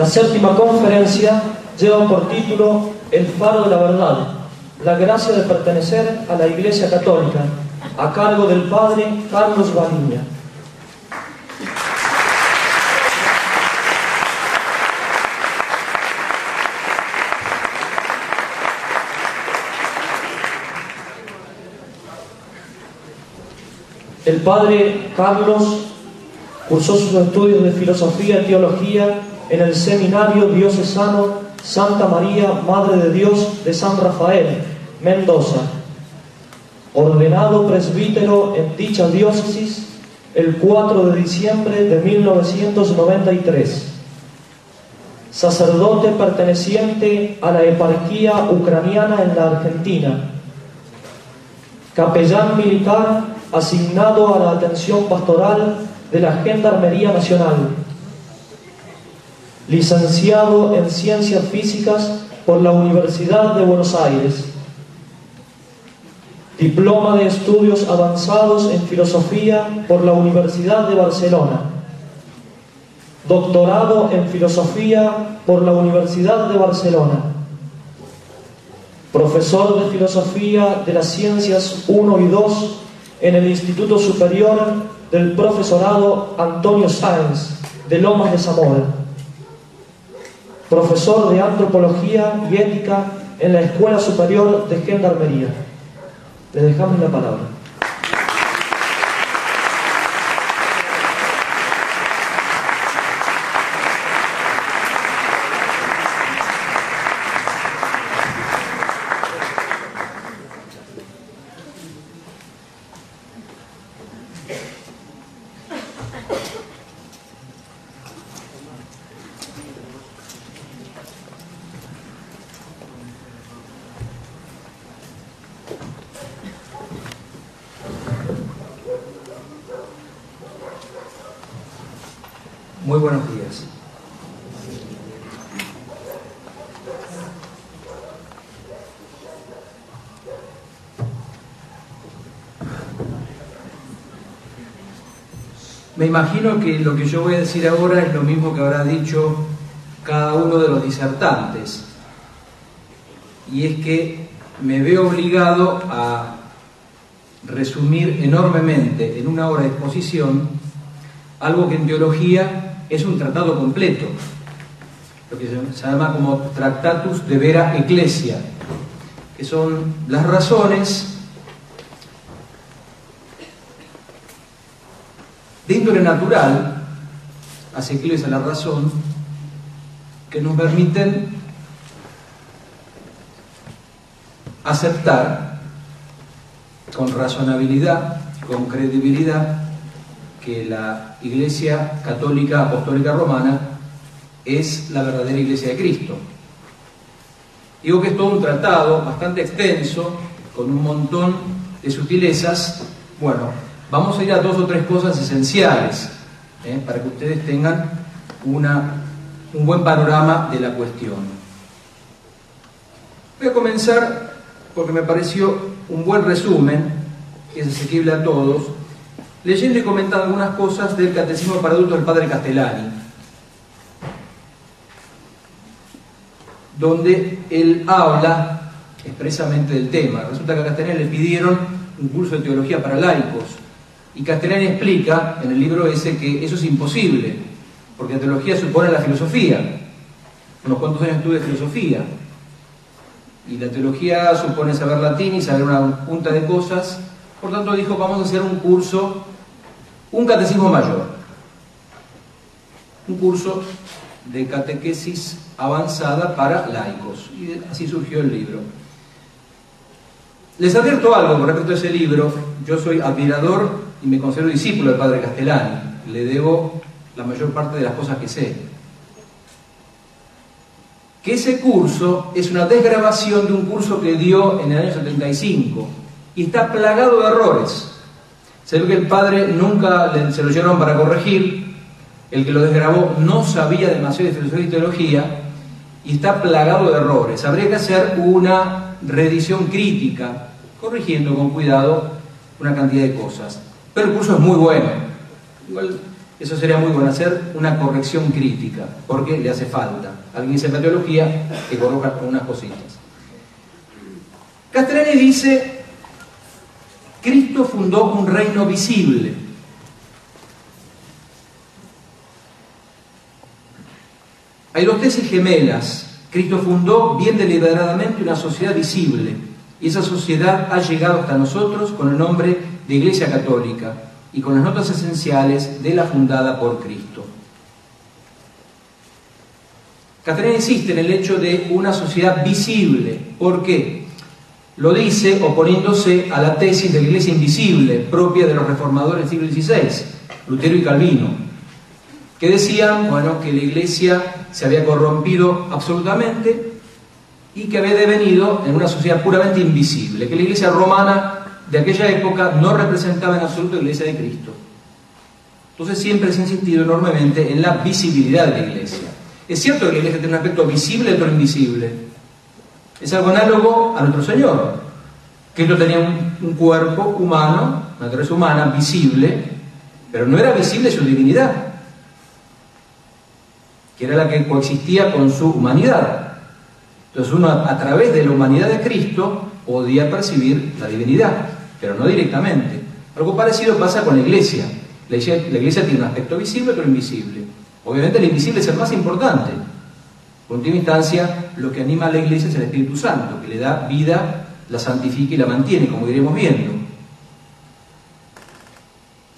La séptima conferencia lleva por título El faro de la verdad, la gracia de pertenecer a la Iglesia Católica, a cargo del Padre Carlos Baliña. El padre Carlos cursó sus estudios de filosofía y teología en el seminario diocesano Santa María, Madre de Dios de San Rafael, Mendoza. Ordenado presbítero en dicha diócesis el 4 de diciembre de 1993. Sacerdote perteneciente a la eparquía ucraniana en la Argentina. Capellán militar asignado a la atención pastoral de la Gendarmería Nacional licenciado en Ciencias Físicas por la Universidad de Buenos Aires, diploma de estudios avanzados en Filosofía por la Universidad de Barcelona, doctorado en Filosofía por la Universidad de Barcelona, profesor de Filosofía de las Ciencias 1 y 2 en el Instituto Superior del Profesorado Antonio Sáenz de Lomas de Zamora profesor de antropología y ética en la Escuela Superior de Gendarmería. Le dejamos la palabra. Muy buenos días. Me imagino que lo que yo voy a decir ahora es lo mismo que habrá dicho cada uno de los disertantes. Y es que me veo obligado a resumir enormemente en una hora de exposición algo que en teología es un tratado completo, lo que se llama como Tractatus de Vera Ecclesia, que son las razones de índole natural, asequibles a la razón, que nos permiten aceptar con razonabilidad, con credibilidad, que la Iglesia Católica Apostólica Romana es la verdadera Iglesia de Cristo. Digo que es todo un tratado bastante extenso, con un montón de sutilezas. Bueno, vamos a ir a dos o tres cosas esenciales ¿eh? para que ustedes tengan una, un buen panorama de la cuestión. Voy a comenzar porque me pareció un buen resumen, que es asequible a todos, leyendo y comentando algunas cosas del Catecismo para Adultos del Padre Castellani, donde él habla expresamente del tema. Resulta que a Castellani le pidieron un curso de teología para laicos, y Castellani explica en el libro ese que eso es imposible, porque la teología supone la filosofía. Unos cuantos años estuve de filosofía, y la teología supone saber latín y saber una punta de cosas, por tanto dijo, vamos a hacer un curso, un catecismo mayor, un curso de catequesis avanzada para laicos. Y así surgió el libro. Les advierto algo con respecto a ese libro. Yo soy admirador y me considero discípulo del padre Castellani. Le debo la mayor parte de las cosas que sé. Que ese curso es una desgrabación de un curso que dio en el año 75 y está plagado de errores. Se ve que el padre nunca se lo llevaron para corregir, el que lo desgrabó no sabía demasiado de filosofía y teología y está plagado de errores. Habría que hacer una reedición crítica, corrigiendo con cuidado una cantidad de cosas. Pero el curso es muy bueno. Igual Eso sería muy bueno, hacer una corrección crítica, porque le hace falta. Alguien dice en teología que coloca unas cositas. Castellani dice, Cristo fundó un reino visible. Hay dos tesis gemelas. Cristo fundó bien deliberadamente una sociedad visible y esa sociedad ha llegado hasta nosotros con el nombre de Iglesia Católica y con las notas esenciales de la fundada por Cristo. Catarina insiste en el hecho de una sociedad visible. ¿Por qué? Lo dice oponiéndose a la tesis de la Iglesia invisible propia de los reformadores del siglo XVI, Lutero y Calvino, que decían bueno, que la Iglesia se había corrompido absolutamente y que había devenido en una sociedad puramente invisible, que la Iglesia romana de aquella época no representaba en absoluto la Iglesia de Cristo. Entonces siempre se ha insistido enormemente en la visibilidad de la Iglesia. Es cierto que la Iglesia tiene un aspecto visible otro invisible. Es algo análogo a nuestro Señor. Cristo tenía un, cuerpo humano, una naturaleza humana, visible, pero no era visible su divinidad, que era la que coexistía con su humanidad. Entonces uno a través de la humanidad de Cristo podía percibir la divinidad pero no directamente. Algo parecido pasa con la iglesia. La iglesia, tiene un aspecto visible otro invisible. Obviamente el invisible es el más importante. En última instancia, lo que anima a la iglesia es el Espíritu Santo, que le da vida, la santifica y la mantiene, como iremos viendo.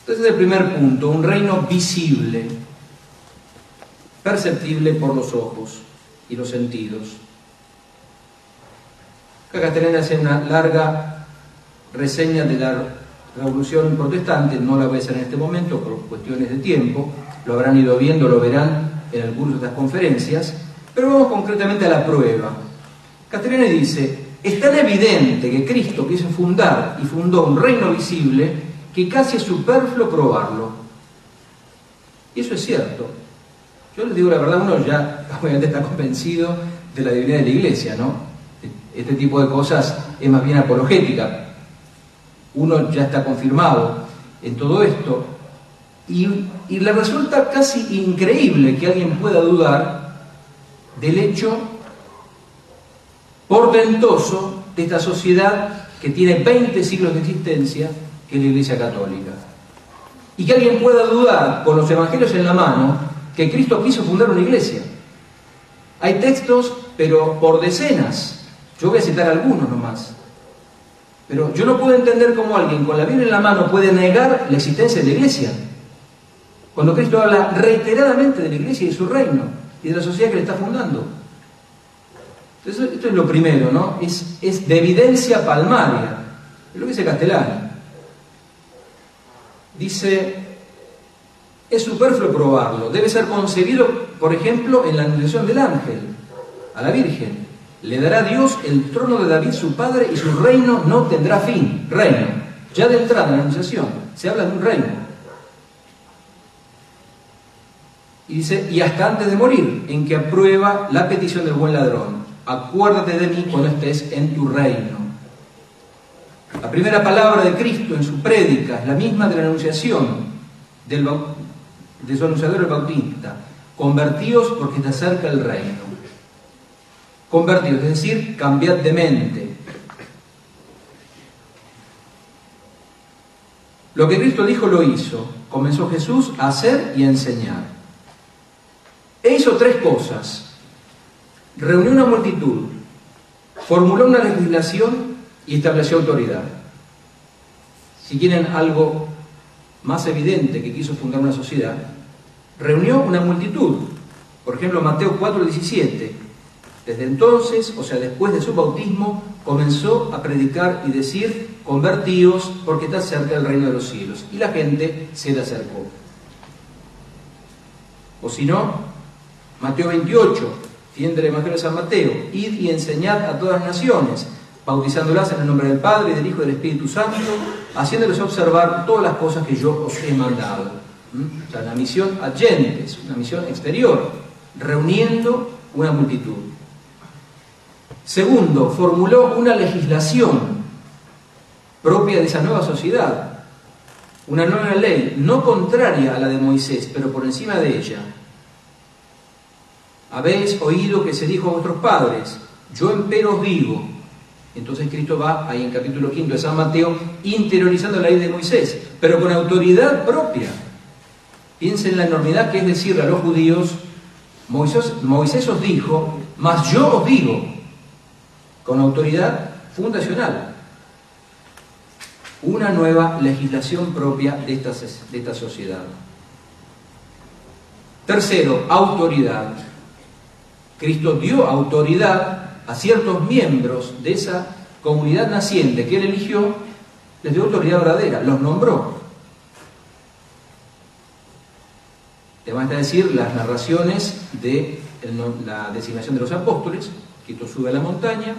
Entonces, el primer punto, un reino visible, perceptible por los ojos y los sentidos. Acá hace una larga reseña de la Revolución Protestante, no la voy a hacer en este momento por cuestiones de tiempo, lo habrán ido viendo, lo verán en el curso de estas conferencias, pero vamos concretamente a la prueba. Caterina dice, es tan evidente que Cristo quiso fundar y fundó un reino visible que casi es superfluo probarlo. Y eso es cierto. Yo les digo la verdad, uno ya obviamente está convencido de la divinidad de la iglesia, ¿no? Este tipo de cosas es más bien apologética, uno ya está confirmado en todo esto, y, le resulta casi increíble que alguien pueda dudar del hecho portentoso de esta sociedad que tiene 20 siglos de existencia, que es la Iglesia Católica. Y que alguien pueda dudar, con los evangelios en la mano, que Cristo quiso fundar una iglesia. Hay textos, pero por decenas. Yo voy a citar algunos nomás. Pero yo no puedo entender cómo alguien con la Biblia en la mano puede negar la existencia de la iglesia. Cuando Cristo habla reiteradamente de la iglesia y de su reino y de la sociedad que le está fundando. Entonces, esto es lo primero, ¿no? Es, es de evidencia palmaria. Es lo que dice Castellani. Dice, es superfluo probarlo. Debe ser concebido, por ejemplo, en la anunciación del ángel a la Virgen. Le dará Dios el trono de David su padre y su reino no tendrá fin. Reino. Ya de entrada en la anunciación se habla de un reino. Y dice, y hasta antes de morir, en que aprueba la petición del buen ladrón. Acuérdate de mí cuando estés en tu reino. La primera palabra de Cristo en su prédica es la misma de la anunciación del, de su anunciador el Bautista. Convertíos porque te acerca el reino convertidos, es decir, cambiad de mente. Lo que Cristo dijo lo hizo. Comenzó Jesús a hacer y a enseñar. E hizo tres cosas. Reunió una multitud, formuló una legislación y estableció autoridad. Si quieren algo más evidente que quiso fundar una sociedad, reunió una multitud. Por ejemplo, Mateo 4, 17. Desde entonces, o sea, después de su bautismo, comenzó a predicar y decir, convertíos porque está cerca el reino de los cielos. Y la gente se le acercó. O si no, Mateo 28, fin del Evangelio de San Mateo, id y enseñad a todas las naciones, bautizándolas en el nombre del Padre, y del Hijo y del Espíritu Santo, haciéndoles observar todas las cosas que yo os he mandado. ¿Mm? O sea, una misión agentes, una misión exterior, reuniendo una multitud. Segundo, formuló una legislación propia de esa nueva sociedad, una nueva ley, no contraria a la de Moisés, pero por encima de ella. Habéis oído que se dijo a vuestros padres, yo empero os digo. Entonces Cristo va ahí en capítulo 5 de San Mateo interiorizando la ley de Moisés, pero con autoridad propia. Piensen en la enormidad que es decirle a los judíos, Moisés, Moisés os dijo, mas yo os digo, con autoridad fundacional. Una nueva legislación propia de esta, sociedad. Tercero, autoridad. Cristo dio autoridad a ciertos miembros de esa comunidad naciente que él eligió, les dio autoridad verdadera, los nombró. Te van a decir las narraciones de la designación de los apóstoles, Cristo sube a la montaña,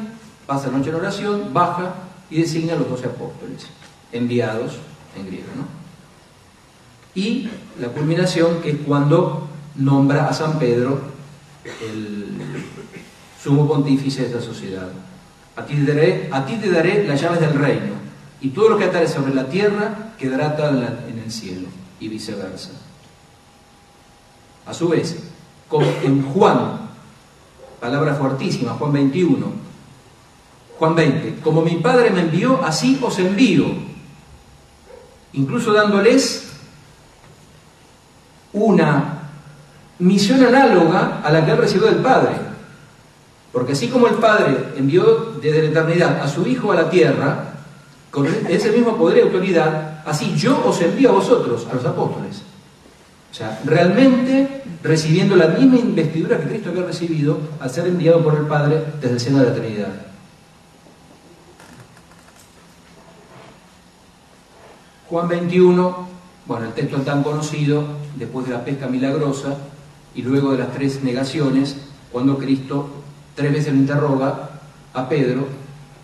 pasa la noche en oración, baja y designa a los doce apóstoles, enviados en griego. ¿no? Y la culminación que es cuando nombra a San Pedro el sumo pontífice de esta sociedad. A ti, te daré, a ti te daré las llaves del reino, y todo lo que atares sobre la tierra quedará en el cielo, y viceversa. A su vez, en Juan, palabra fuertísima, Juan 21, Juan 20, como mi Padre me envió, así os envío, incluso dándoles una misión análoga a la que ha recibido del Padre. Porque así como el Padre envió desde la eternidad a su Hijo a la tierra, con ese mismo poder y autoridad, así yo os envío a vosotros, a los apóstoles. O sea, realmente recibiendo la misma investidura que Cristo había recibido al ser enviado por el Padre desde el seno de la Trinidad. Juan 21, bueno, el texto tan conocido, después de la pesca milagrosa y luego de las tres negaciones, cuando Cristo tres veces lo interroga a Pedro,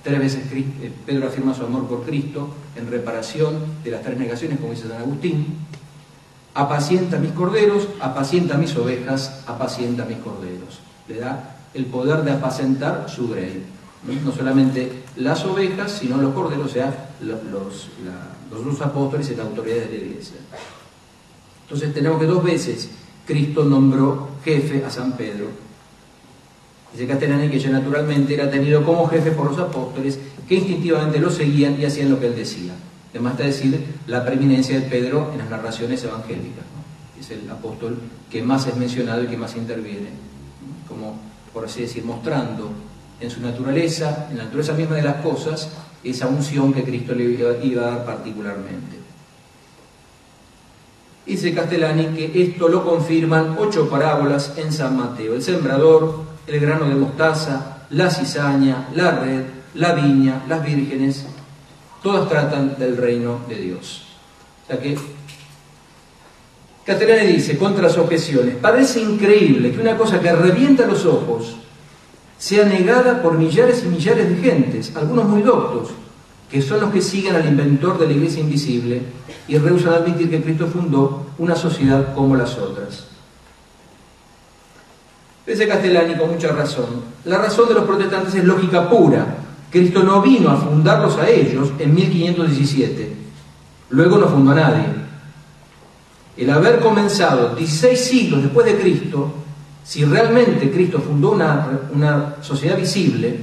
tres veces eh, Pedro afirma su amor por Cristo en reparación de las tres negaciones, como dice San Agustín, apacienta mis corderos, apacienta mis ovejas, apacienta mis corderos. Le da el poder de apacentar su grey. No solamente las ovejas, sino los corderos, o sea, los, los, dos apóstoles y la autoridad de la iglesia. Entonces tenemos que dos veces Cristo nombró jefe a San Pedro. Dice Castellani que ya naturalmente era tenido como jefe por los apóstoles que instintivamente lo seguían y hacían lo que él decía. Además está decir la preeminencia de Pedro en las narraciones evangélicas. Es el apóstol que más es mencionado y que más interviene, como por así decir, mostrando en su naturaleza, en la naturaleza misma de las cosas, esa unción que Cristo le iba a dar particularmente. Dice Castellani que esto lo confirman ocho parábolas en San Mateo. El sembrador, el grano de mostaza, la cizaña, la red, la viña, las vírgenes, Todas tratan del reino de Dios. O sea que Castellani dice, contra las objeciones, parece increíble que una cosa que revienta los ojos sea negada por millares y millares de gentes, algunos muy doctos, que son los que siguen al inventor de la iglesia invisible y rehusan admitir que Cristo fundó una sociedad como las otras. Dice Castellani con mucha razón, la razón de los protestantes es lógica pura, Cristo no vino a fundarlos a ellos en 1517. Luego no fundó a nadie. El haber comenzado 16 siglos después de Cristo, si realmente Cristo fundó una, una sociedad visible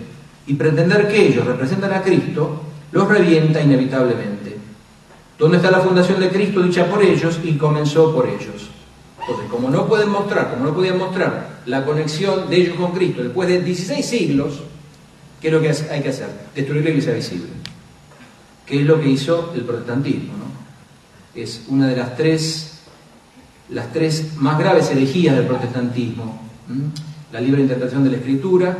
y pretender que ellos representan a Cristo, los revienta inevitablemente. ¿Dónde está la fundación de Cristo dicha por ellos y comenzó por ellos? Entonces, como no pueden mostrar, como no podían mostrar la conexión de ellos con Cristo después de 16 siglos, ¿Qué es lo que hay que hacer? Destruir la iglesia visible. ¿Qué es lo que hizo el protestantismo? Es una de las tres, las tres más graves herejías del protestantismo. La libre interpretación de la escritura,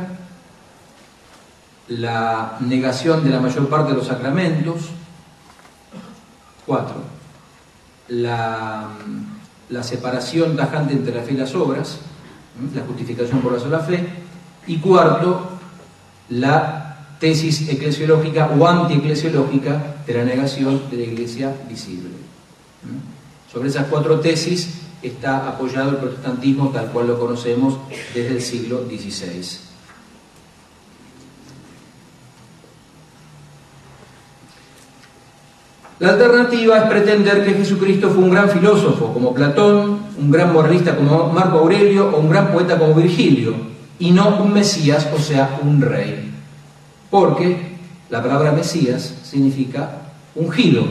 la negación de la mayor parte de los sacramentos. Cuatro, la, la separación tajante entre la fe y las obras, la justificación por la sola fe. Y cuarto, la tesis eclesiológica o antieclesiológica de la negación de la iglesia visible. Sobre esas cuatro tesis está apoyado el protestantismo tal cual lo conocemos desde el siglo XVI. La alternativa es pretender que Jesucristo fue un gran filósofo como Platón, un gran moralista como Marco Aurelio o un gran poeta como Virgilio, y no un Mesías, o sea, un rey. Porque la palabra Mesías significa ungido,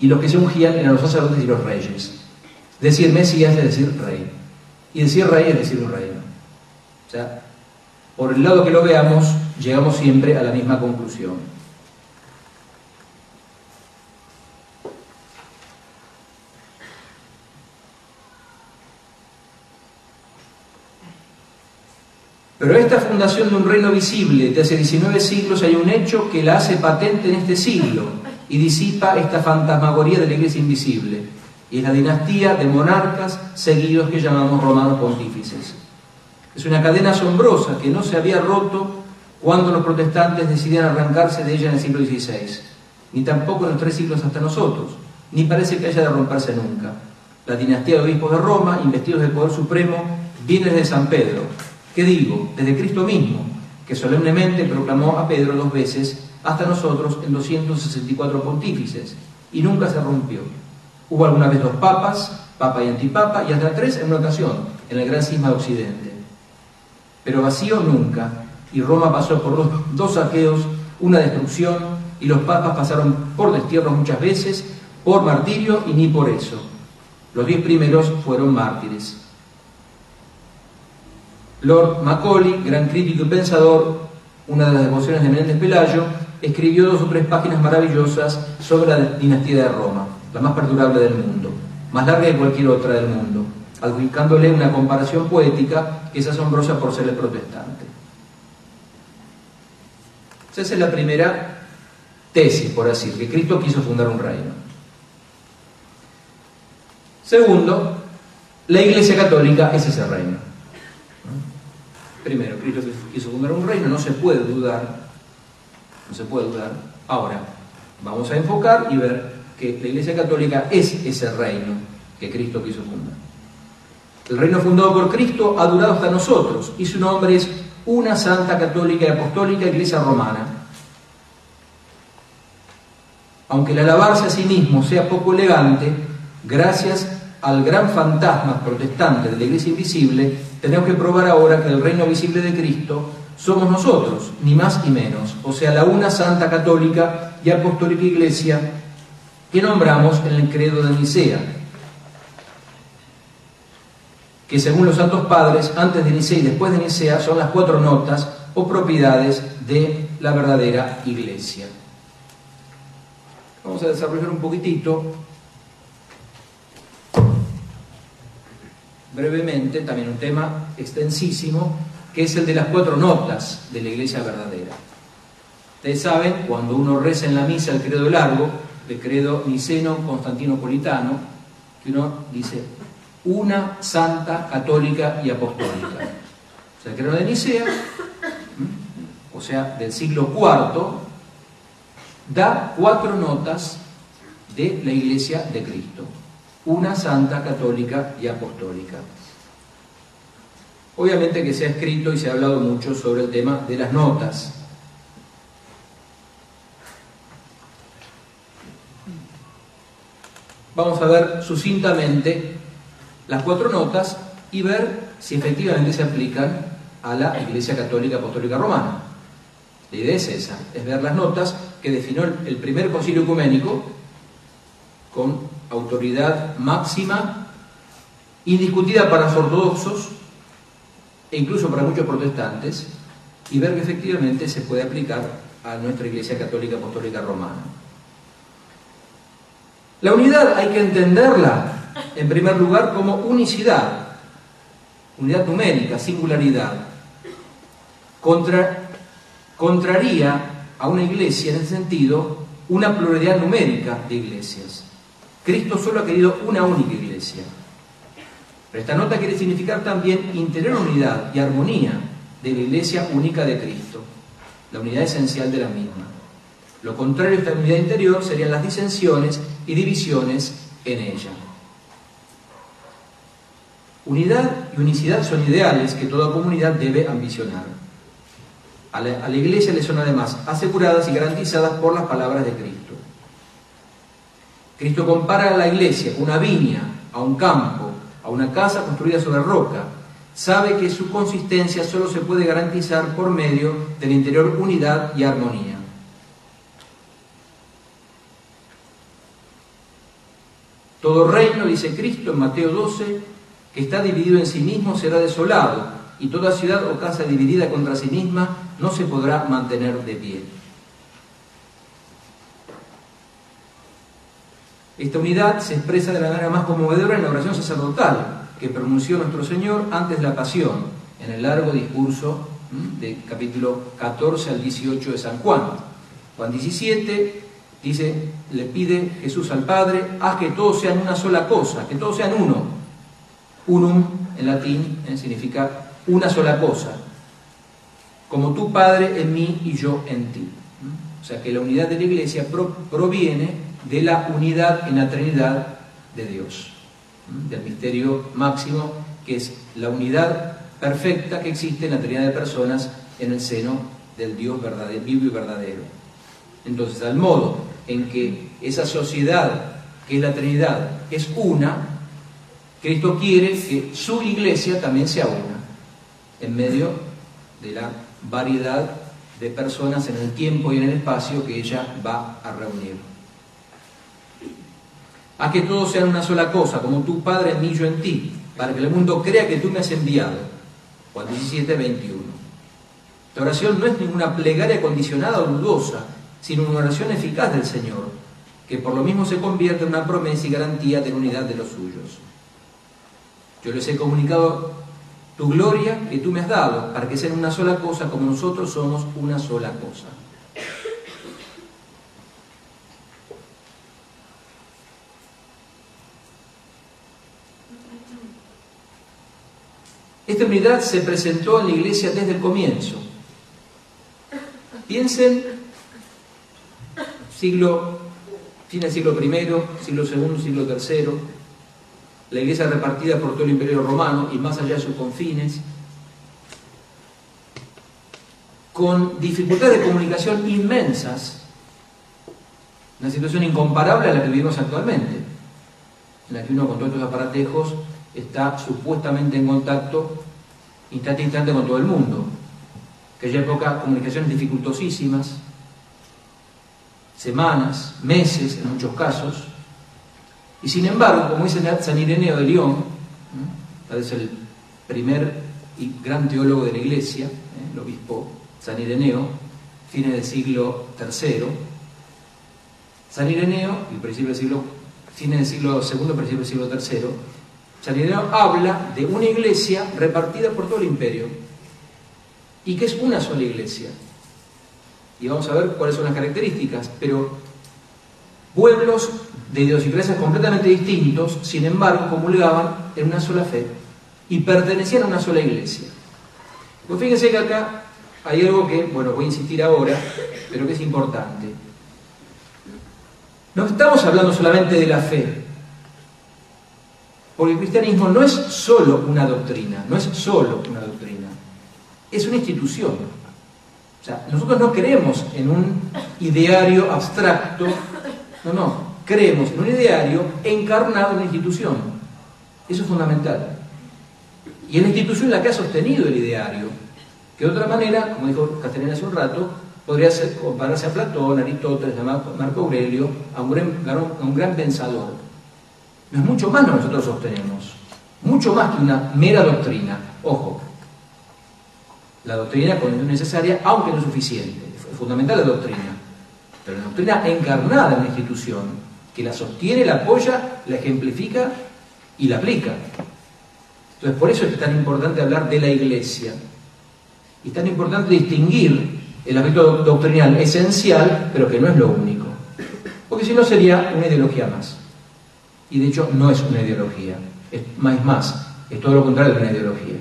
y los que se ungían eran los sacerdotes y los reyes. Decir Mesías es decir rey, y decir rey es decir un reino. O sea, por el lado que lo veamos, llegamos siempre a la misma conclusión. Pero esta fundación de un reino visible de hace 19 siglos hay un hecho que la hace patente en este siglo y disipa esta fantasmagoría de la iglesia invisible. Y es la dinastía de monarcas seguidos que llamamos romanos pontífices. Es una cadena asombrosa que no se había roto cuando los protestantes decidían arrancarse de ella en el siglo XVI, ni tampoco en los tres siglos hasta nosotros, ni parece que haya de romperse nunca. La dinastía de obispos de Roma, investidos del poder supremo, viene de San Pedro, ¿Qué digo? Desde Cristo mismo, que solemnemente proclamó a Pedro dos veces, hasta nosotros en 264 pontífices, y nunca se rompió. Hubo alguna vez dos papas, papa y antipapa, y hasta tres en una ocasión, en el gran cisma de Occidente. Pero vacío nunca, y Roma pasó por dos, dos saqueos, una destrucción, y los papas pasaron por destierro muchas veces, por martirio y ni por eso. Los diez primeros fueron mártires. Lord Macaulay, gran crítico y pensador, una de las devociones de Menéndez Pelayo, escribió dos o tres páginas maravillosas sobre la dinastía de Roma, la más perdurable del mundo, más larga que cualquier otra del mundo, adjudicándole una comparación poética que es asombrosa por ser el protestante. Esa es la primera tesis, por así que Cristo quiso fundar un reino. Segundo, la Iglesia Católica es ese reino. Primero, Cristo quiso fundar un reino, no se puede dudar, no se puede dudar. Ahora, vamos a enfocar y ver que la Iglesia Católica es ese reino que Cristo quiso fundar. El reino fundado por Cristo ha durado hasta nosotros y su nombre es una Santa Católica y Apostólica Iglesia Romana. Aunque el alabarse a sí mismo sea poco elegante, gracias al gran fantasma protestante de la Iglesia invisible, tenemos que probar ahora que el reino visible de Cristo somos nosotros, ni más ni menos, o sea, la una santa católica y apostólica iglesia que nombramos en el credo de Nicea, que según los santos padres, antes de Nicea y después de Nicea, son las cuatro notas o propiedades de la verdadera iglesia. Vamos a desarrollar un poquitito brevemente también un tema extensísimo, que es el de las cuatro notas de la iglesia verdadera. Ustedes saben, cuando uno reza en la misa el credo largo, el credo niceno constantinopolitano, que uno dice una santa católica y apostólica. O sea, el credo de Nicea, o sea, del siglo IV, da cuatro notas de la iglesia de Cristo una santa católica y apostólica. Obviamente que se ha escrito y se ha hablado mucho sobre el tema de las notas. Vamos a ver sucintamente las cuatro notas y ver si efectivamente se aplican a la Iglesia Católica Apostólica Romana. La idea es esa, es ver las notas que definió el primer concilio ecuménico con autoridad máxima, indiscutida para los ortodoxos e incluso para muchos protestantes, y ver que efectivamente se puede aplicar a nuestra Iglesia Católica Apostólica Romana. La unidad hay que entenderla, en primer lugar, como unicidad, unidad numérica, singularidad. Contra, contraría a una iglesia en ese sentido una pluralidad numérica de iglesias. Cristo solo ha querido una única iglesia. Pero esta nota quiere significar también interior unidad y armonía de la iglesia única de Cristo, la unidad esencial de la misma. Lo contrario a esta unidad interior serían las disensiones y divisiones en ella. Unidad y unicidad son ideales que toda comunidad debe ambicionar. A la, a la iglesia le son además aseguradas y garantizadas por las palabras de Cristo. Cristo compara a la iglesia una viña, a un campo, a una casa construida sobre roca. Sabe que su consistencia solo se puede garantizar por medio de la interior unidad y armonía. Todo reino, dice Cristo en Mateo 12, que está dividido en sí mismo será desolado, y toda ciudad o casa dividida contra sí misma no se podrá mantener de pie. Esta unidad se expresa de la manera más conmovedora en la oración sacerdotal que pronunció nuestro Señor antes de la pasión, en el largo discurso del capítulo 14 al 18 de San Juan. Juan 17 dice, le pide Jesús al Padre, haz que todos sean una sola cosa, que todos sean uno. Unum en latín eh, significa una sola cosa, como tu Padre en mí y yo en ti. O sea que la unidad de la Iglesia proviene de la unidad en la Trinidad de Dios, del misterio máximo que es la unidad perfecta que existe en la Trinidad de personas en el seno del Dios verdadero, vivo y verdadero. Entonces, al modo en que esa sociedad, que es la Trinidad, es una, Cristo quiere que su iglesia también sea una, en medio de la variedad de personas en el tiempo y en el espacio que ella va a reunir. Haz que todos sean una sola cosa, como tu Padre en mí, yo en ti, para que el mundo crea que tú me has enviado. Juan 17, 21. La oración no es ninguna plegaria condicionada o dudosa, sino una oración eficaz del Señor, que por lo mismo se convierte en una promesa y garantía de la unidad de los suyos. Yo les he comunicado tu gloria que tú me has dado, para que sean una sola cosa como nosotros somos una sola cosa. Esta unidad se presentó en la iglesia desde el comienzo. Piensen, siglo, fin del siglo I, siglo II, siglo III, la iglesia repartida por todo el imperio romano y más allá de sus confines, con dificultades de comunicación inmensas, una situación incomparable a la que vivimos actualmente, en la que uno con todos estos aparatejos está supuestamente en contacto instante a instante con todo el mundo. Aquella época, comunicaciones dificultosísimas, semanas, meses en muchos casos, y sin embargo, como dice San Ireneo de León, es el primer y gran teólogo de la Iglesia, ¿eh? el obispo San Ireneo, fines del siglo III, San Ireneo, el principio del siglo, fines del siglo II, principio del siglo III, San habla de una iglesia repartida por todo el imperio y que es una sola iglesia. Y vamos a ver cuáles son las características, pero pueblos de idiosincrasias completamente distintos, sin embargo, comulgaban en una sola fe y pertenecían a una sola iglesia. Pues fíjense que acá hay algo que, bueno, voy a insistir ahora, pero que es importante. No estamos hablando solamente de la fe, porque el cristianismo no es solo una doctrina, no es solo una doctrina, es una institución. O sea, nosotros no creemos en un ideario abstracto, no, no, creemos en un ideario encarnado en una institución. Eso es fundamental. Y es la institución la que ha sostenido el ideario, que de otra manera, como dijo Caterina hace un rato, podría ser, compararse a Platón, Aristóteles, a Marco Aurelio, a un gran pensador. No es mucho más lo que nosotros sostenemos, mucho más que una mera doctrina. Ojo, la doctrina es necesaria, aunque no es suficiente, es fundamental la doctrina, pero la doctrina encarnada en la institución, que la sostiene, la apoya, la ejemplifica y la aplica. Entonces, por eso es tan importante hablar de la iglesia. Y es tan importante distinguir el aspecto doctrinal esencial, pero que no es lo único. Porque si no sería una ideología más. Y de hecho no es una ideología, es más, es todo lo contrario de una ideología.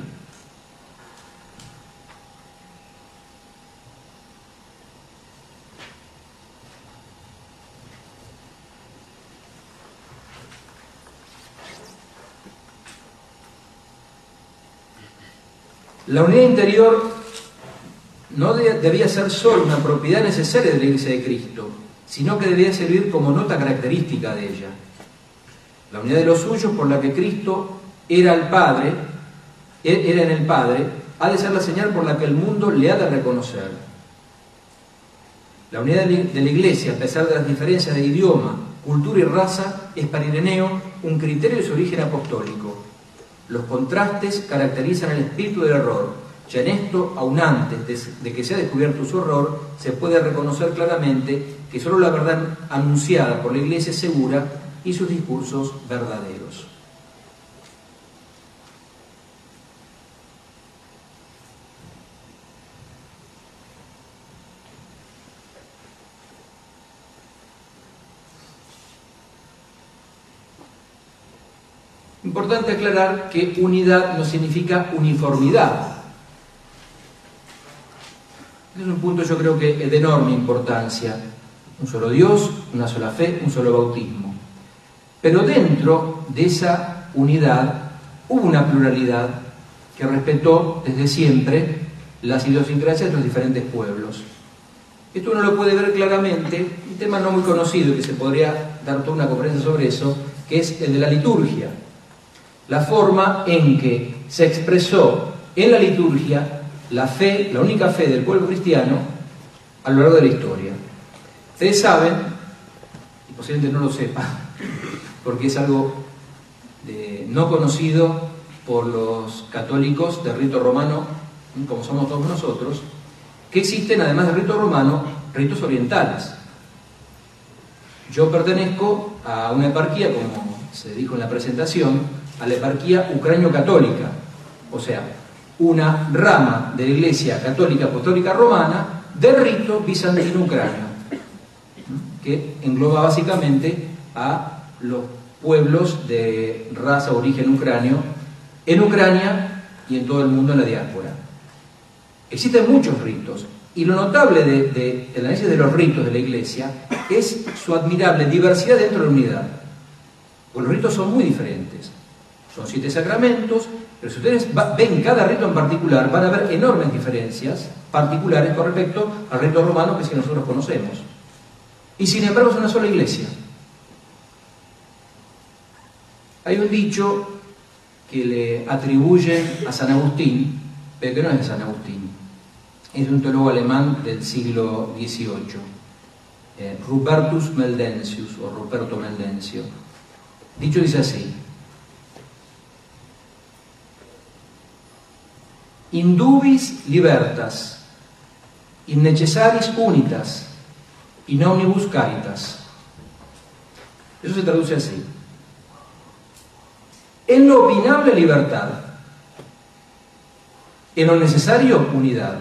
La unidad interior no debía ser solo una propiedad necesaria de la Iglesia de Cristo, sino que debía servir como nota característica de ella. La unidad de los suyos por la que Cristo era el Padre, e-, era en el Padre, ha de ser la señal por la que el mundo le ha de reconocer. La unidad de la Iglesia, a pesar de las diferencias de idioma, cultura y raza, es para Ireneo un criterio de su origen apostólico. Los contrastes caracterizan el espíritu del error. Ya en esto, aún antes de, que sea descubierto su error, se puede reconocer claramente que solo la verdad anunciada por la Iglesia es segura y sus discursos verdaderos. Importante aclarar que unidad no significa uniformidad. Es un punto yo creo que es de enorme importancia. Un solo Dios, una sola fe, un solo bautismo. Pero dentro de esa unidad hubo una pluralidad que respetó desde siempre las idiosincrasias de los diferentes pueblos. Esto uno lo puede ver claramente, un tema no muy conocido que se podría dar toda una conferencia sobre eso, que es el de la liturgia la forma en que se expresó en la liturgia la fe, la única fe del pueblo cristiano a lo largo de la historia. Ustedes saben, y posiblemente no lo sepan, porque es algo no conocido por los católicos de rito romano, como somos todos nosotros, que existen, además del rito romano, ritos orientales. Yo pertenezco a una eparquía, como se dijo en la presentación, a la eparquía ucranio-católica, o sea, una rama de la Iglesia Católica Apostólica Romana del rito bizantino ucranio, que engloba básicamente a los pueblos de raza origen ucranio en Ucrania y en todo el mundo en la diáspora. Existen muchos ritos y lo notable del de, análisis de los ritos de la Iglesia es su admirable diversidad dentro de la unidad. Los ritos son muy diferentes. Son siete sacramentos, pero si ustedes ven cada rito en particular, van a ver enormes diferencias particulares con respecto al rito romano que es que nosotros conocemos. Y sin embargo es una sola iglesia. Hay un dicho que le atribuyen a San Agustín, pero que no es de San Agustín. Es un teólogo alemán del siglo XVIII, eh, Rupertus Meldensius o Ruperto Meldencio. Dicho dice así, indubis libertas, innecessaris unitas, in omnibus caritas. Eso se traduce así. En lo opinable libertad, en lo necesario unidad,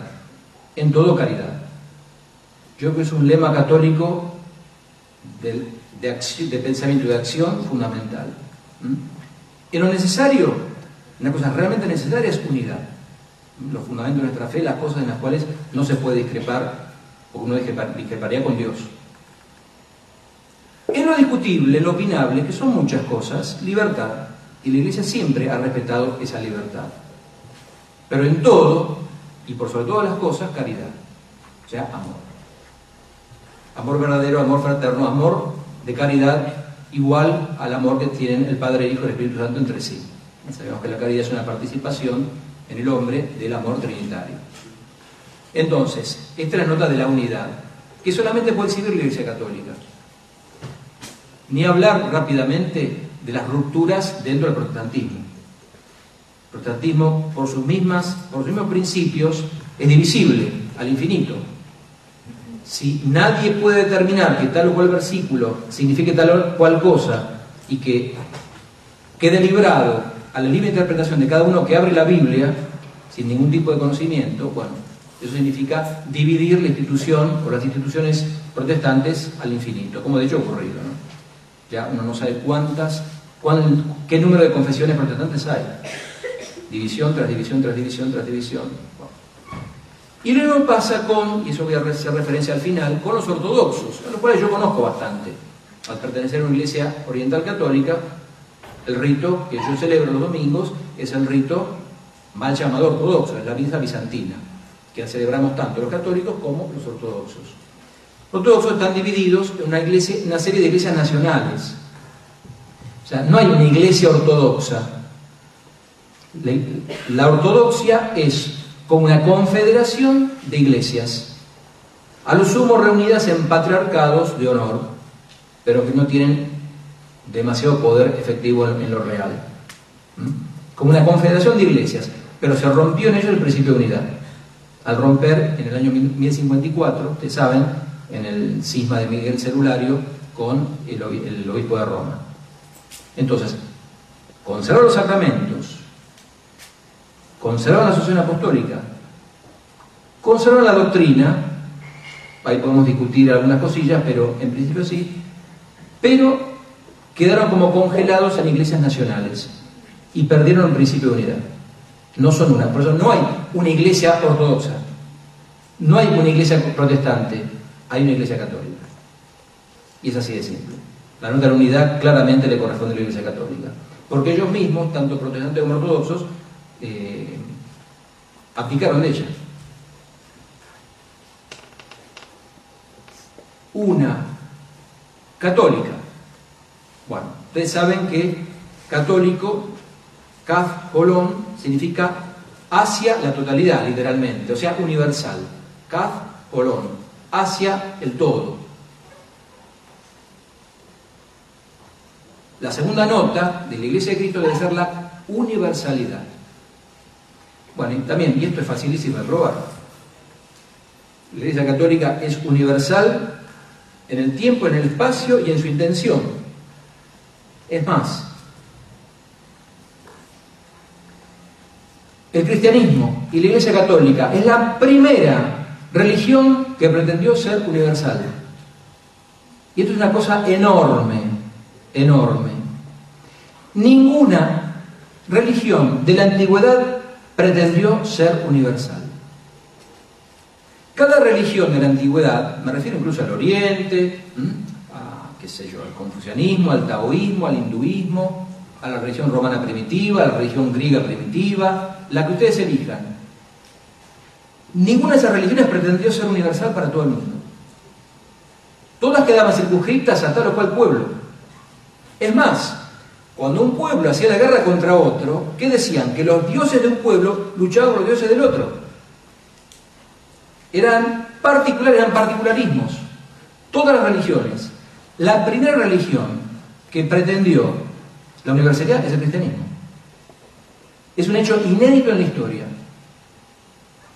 en todo caridad. Yo creo que es un lema católico de, pensamiento y de acción fundamental. ¿Mm? En lo necesario, una cosa realmente necesaria es unidad los fundamentos de nuestra fe, las cosas en las cuales no se puede discrepar, o uno discreparía con Dios. En lo discutible, lo opinable, que son muchas cosas, libertad. Y la Iglesia siempre ha respetado esa libertad. Pero en todo, y por sobre todas las cosas, caridad. O sea, amor. Amor verdadero, amor fraterno, amor de caridad igual al amor que tienen el Padre, el Hijo y el Espíritu Santo entre sí. Sabemos que la caridad es una participación en el hombre del amor trinitario. Entonces, esta es la nota de la unidad, que solamente puede exhibir la Iglesia Católica. Ni hablar rápidamente de las rupturas dentro del protestantismo. El protestantismo, por sus, mismas, por sus mismos principios, es divisible al infinito. Si nadie puede determinar que tal o cual versículo signifique tal o cual cosa y que quede librado a la libre interpretación de cada uno que abre la Biblia sin ningún tipo de conocimiento, bueno, eso significa dividir la institución o las instituciones protestantes al infinito, como de hecho ha ocurrido. Ya uno no sabe cuántas, qué número de confesiones protestantes hay. División tras división tras división tras división. Y luego pasa con, y eso voy a hacer referencia al final, con los ortodoxos, a los cuales yo conozco bastante. Al pertenecer a una iglesia oriental católica, el rito que yo celebro los domingos es el rito mal llamado ortodoxo, es la misa bizantina, que celebramos tanto los católicos como los ortodoxos. Ortodoxos están divididos en una, iglesia, una serie de iglesias nacionales. O sea, no hay una iglesia ortodoxa. La ortodoxia es como una confederación de iglesias, a lo sumo reunidas en patriarcados de honor, pero que no tienen demasiado poder efectivo en lo real. ¿Mm? Como una confederación de iglesias, pero se rompió en ello el principio de unidad. Al romper en el año 1054, ustedes saben, en el cisma de Miguel Celulario con el, obispo de Roma. Entonces, conserva los sacramentos, conserva la asociación apostólica, conserva la doctrina, ahí podemos discutir algunas cosillas, pero en principio sí, pero quedaron como congelados en iglesias nacionales y perdieron el principio de unidad. No son una, por eso no hay una iglesia ortodoxa, no hay una iglesia protestante, hay una iglesia católica. Y es así de simple. La nota de la unidad claramente le corresponde a la iglesia católica. Porque ellos mismos, tanto protestantes como ortodoxos, eh, aplicaron ella. Una católica. Bueno, ustedes saben que católico, Caf, Colón, significa hacia la totalidad, literalmente, o sea, universal. Caf, Colón hacia el todo. La segunda nota de la Iglesia de Cristo debe ser la universalidad. Bueno, y también, y esto es facilísimo de probar, la Iglesia Católica es universal en el tiempo, en el espacio y en su intención. Es más, el cristianismo y la Iglesia Católica es la primera Religión que pretendió ser universal. Y esto es una cosa enorme, enorme. Ninguna religión de la antigüedad pretendió ser universal. Cada religión de la antigüedad, me refiero incluso al Oriente, a, qué sé yo, al confucianismo, al taoísmo, al hinduismo, a la religión romana primitiva, a la religión griega primitiva, la que ustedes elijan, Ninguna de esas religiones pretendió ser universal para todo el mundo. Todas quedaban circunscritas a tal o cual pueblo. Es más, cuando un pueblo hacía la guerra contra otro, ¿qué decían? Que los dioses de un pueblo luchaban con los dioses del otro. Eran particulares, eran particularismos. Todas las religiones. La primera religión que pretendió la universalidad es el cristianismo. Es un hecho inédito en la historia.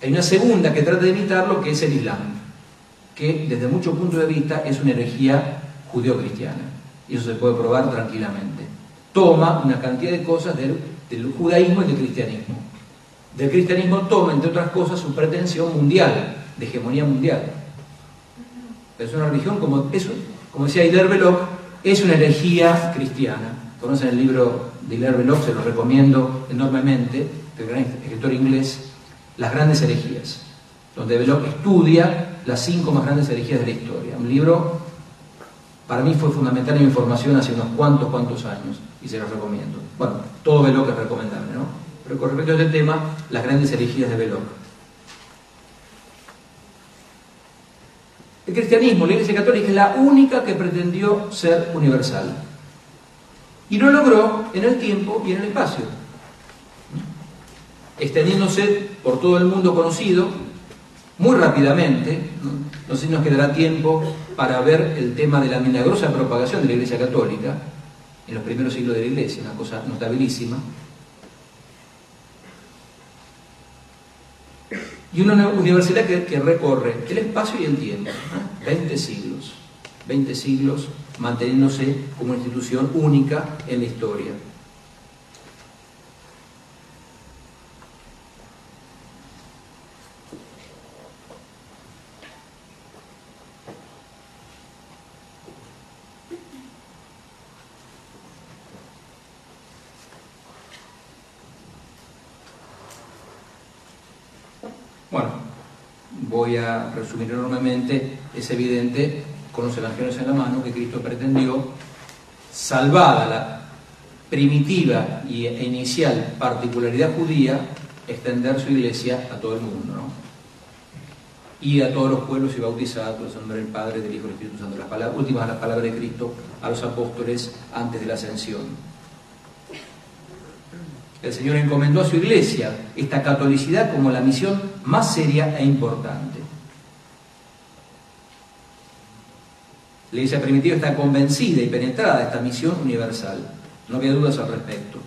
Hay una segunda que trata de evitar lo que es el Islam, que desde muchos puntos de vista es una herejía judeo-cristiana. Y eso se puede probar tranquilamente. Toma una cantidad de cosas del, judaísmo y del cristianismo. Del cristianismo toma, entre otras cosas, su pretensión mundial, de hegemonía mundial. Es una religión, como, como decía Hilaire Belloc, es una herejía cristiana. Conocen el libro de Hilaire Belloc, se lo recomiendo enormemente, del gran escritor inglés, las grandes herejías, donde Belloc estudia las cinco más grandes herejías de la historia. Un libro, para mí fue fundamental en mi formación hace unos cuantos, cuantos años, y se lo recomiendo. Bueno, todo Belloc es recomendable, ¿no? Pero con respecto a este tema, las grandes herejías de Belloc. El cristianismo, la Iglesia Católica, es la única que pretendió ser universal. Y lo logró en el tiempo y en el espacio extendiéndose por todo el mundo conocido muy rápidamente. No, sé si nos quedará tiempo para ver el tema de la milagrosa propagación de la Iglesia Católica en los primeros siglos de la Iglesia, una cosa notabilísima. Y una universidad que, recorre el espacio y el tiempo, 20 siglos, 20 siglos manteniéndose como institución única en la historia. Resumir enormemente, es evidente con los evangelios en la mano que Cristo pretendió, salvada la primitiva e inicial particularidad judía, extender su iglesia a todo el mundo. y a todos los pueblos y bautizados en el nombre del Padre, del Hijo y del Espíritu Santo. Las palabras, últimas las palabras de Cristo a los apóstoles antes de la ascensión. El Señor encomendó a su iglesia esta catolicidad como la misión más seria e importante. La iglesia primitiva está convencida y penetrada de esta misión universal. No había dudas al respecto.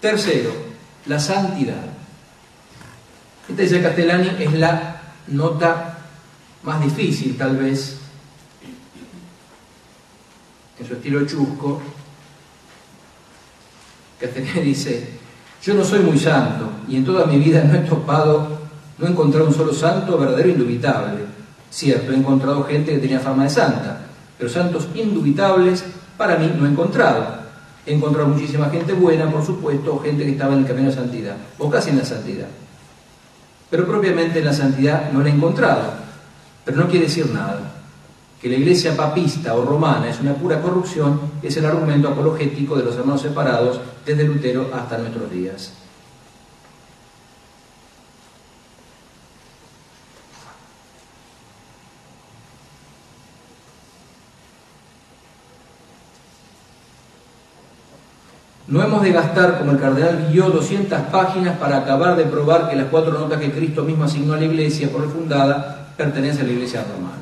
Tercero, la santidad. Esta dice Castellani es la nota más difícil tal vez en su estilo chusco. Castellani dice, yo no soy muy santo y en toda mi vida no he topado, no he encontrado un solo santo verdadero e indubitable. Cierto, he encontrado gente que tenía fama de santa, pero santos indubitables para mí no he encontrado. He encontrado muchísima gente buena, por supuesto, gente que estaba en el camino de santidad, o casi en la santidad. Pero propiamente en la santidad no la he encontrado. Pero no quiere decir nada. Que la iglesia papista o romana es una pura corrupción es el argumento apologético de los hermanos separados desde Lutero hasta nuestros días. No hemos de gastar, como el cardenal Villó, 200 páginas para acabar de probar que las cuatro notas que Cristo mismo asignó a la iglesia por refundada pertenecen a la iglesia romana.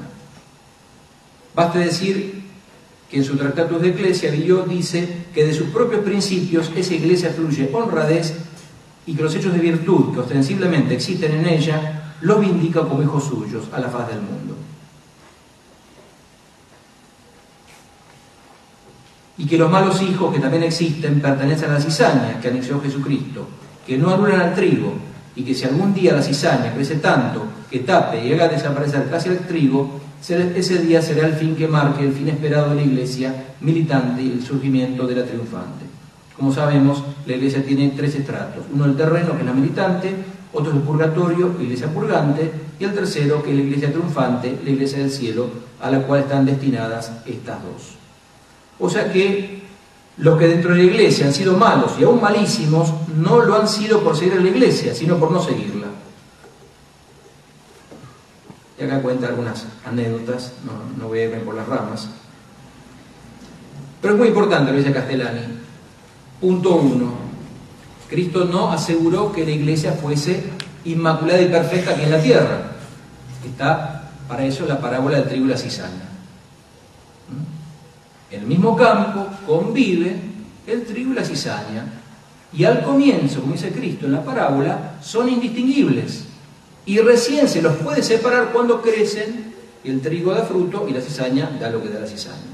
Baste decir que en su Tractatus de Iglesia Villó dice que de sus propios principios esa iglesia fluye honradez y que los hechos de virtud que ostensiblemente existen en ella los vindica como hijos suyos a la faz del mundo. y que los malos hijos que también existen pertenecen a la cizaña que anexó Jesucristo, que no anulan al trigo y que si algún día la cizaña crece tanto que tape y haga desaparecer casi el trigo, ese día será el fin que marque el fin esperado de la iglesia militante y el surgimiento de la triunfante. Como sabemos, la iglesia tiene tres estratos. Uno el terreno, que es la militante, otro el purgatorio, iglesia purgante, y el tercero, que es la iglesia triunfante, la iglesia del cielo, a la cual están destinadas estas dos. O sea que los que dentro de la iglesia han sido malos y aún malísimos, no lo han sido por seguir a la iglesia, sino por no seguirla. Y acá cuenta algunas anécdotas, no, voy a irme por las ramas. Pero es muy importante lo dice Castellani. Punto uno. Cristo no aseguró que la iglesia fuese inmaculada y perfecta aquí en la tierra. Está para eso la parábola del trigo y la cizaña el mismo campo convive el trigo y la cizaña. Y al comienzo, como dice Cristo en la parábola, son indistinguibles. Y recién se los puede separar cuando crecen y el trigo da fruto y la cizaña da lo que da la cizaña.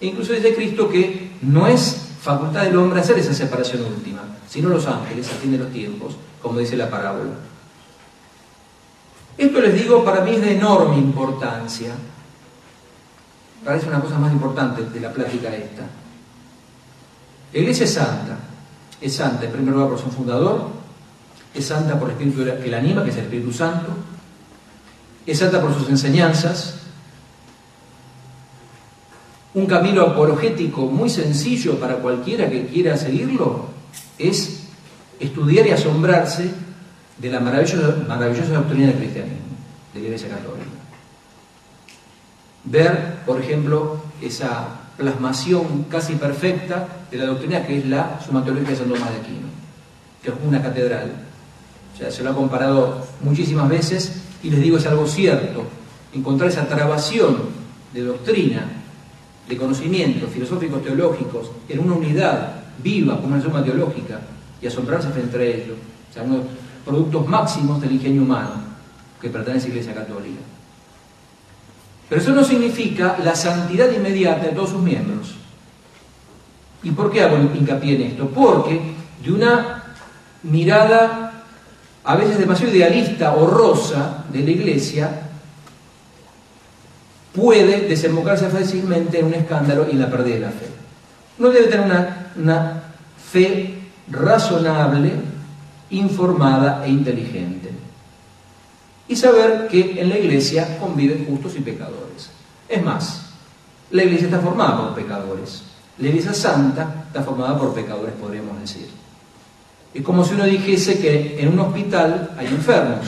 E incluso dice Cristo que no es facultad del hombre hacer esa separación última, sino los ángeles a fin de los tiempos, como dice la parábola. Esto les digo, para mí es de enorme importancia, parece una cosa más importante de la plática esta. La iglesia es santa, es santa en primer lugar por su fundador, es santa por el espíritu que la anima, que es el Espíritu Santo, es santa por sus enseñanzas, un camino apologético muy sencillo para cualquiera que quiera seguirlo es estudiar y asombrarse de la maravillosa, doctrina del cristianismo, de la Iglesia Católica. Ver, por ejemplo, esa plasmación casi perfecta de la doctrina que es la sumatología de San Tomás de Aquino, que es una catedral. Se lo ha comparado muchísimas veces y les digo es algo cierto. Encontrar esa trabación de doctrina, de conocimientos filosóficos, teológicos, en una unidad viva como una suma teológica y asombrarse frente a ello. O sea, unos productos máximos del ingenio humano que pertenece a la Iglesia Católica. Pero eso no significa la santidad inmediata de todos sus miembros. ¿Y por qué hago hincapié en esto? Porque de una mirada a veces demasiado idealista o rosa de la iglesia puede desembocarse fácilmente en un escándalo y en la pérdida de la fe. Uno debe tener una, una fe razonable, informada e inteligente. y saber que en la iglesia conviven justos y pecadores. Es más, la iglesia está formada por pecadores. La iglesia santa está formada por pecadores, podríamos decir. Es como si uno dijese que en un hospital hay enfermos.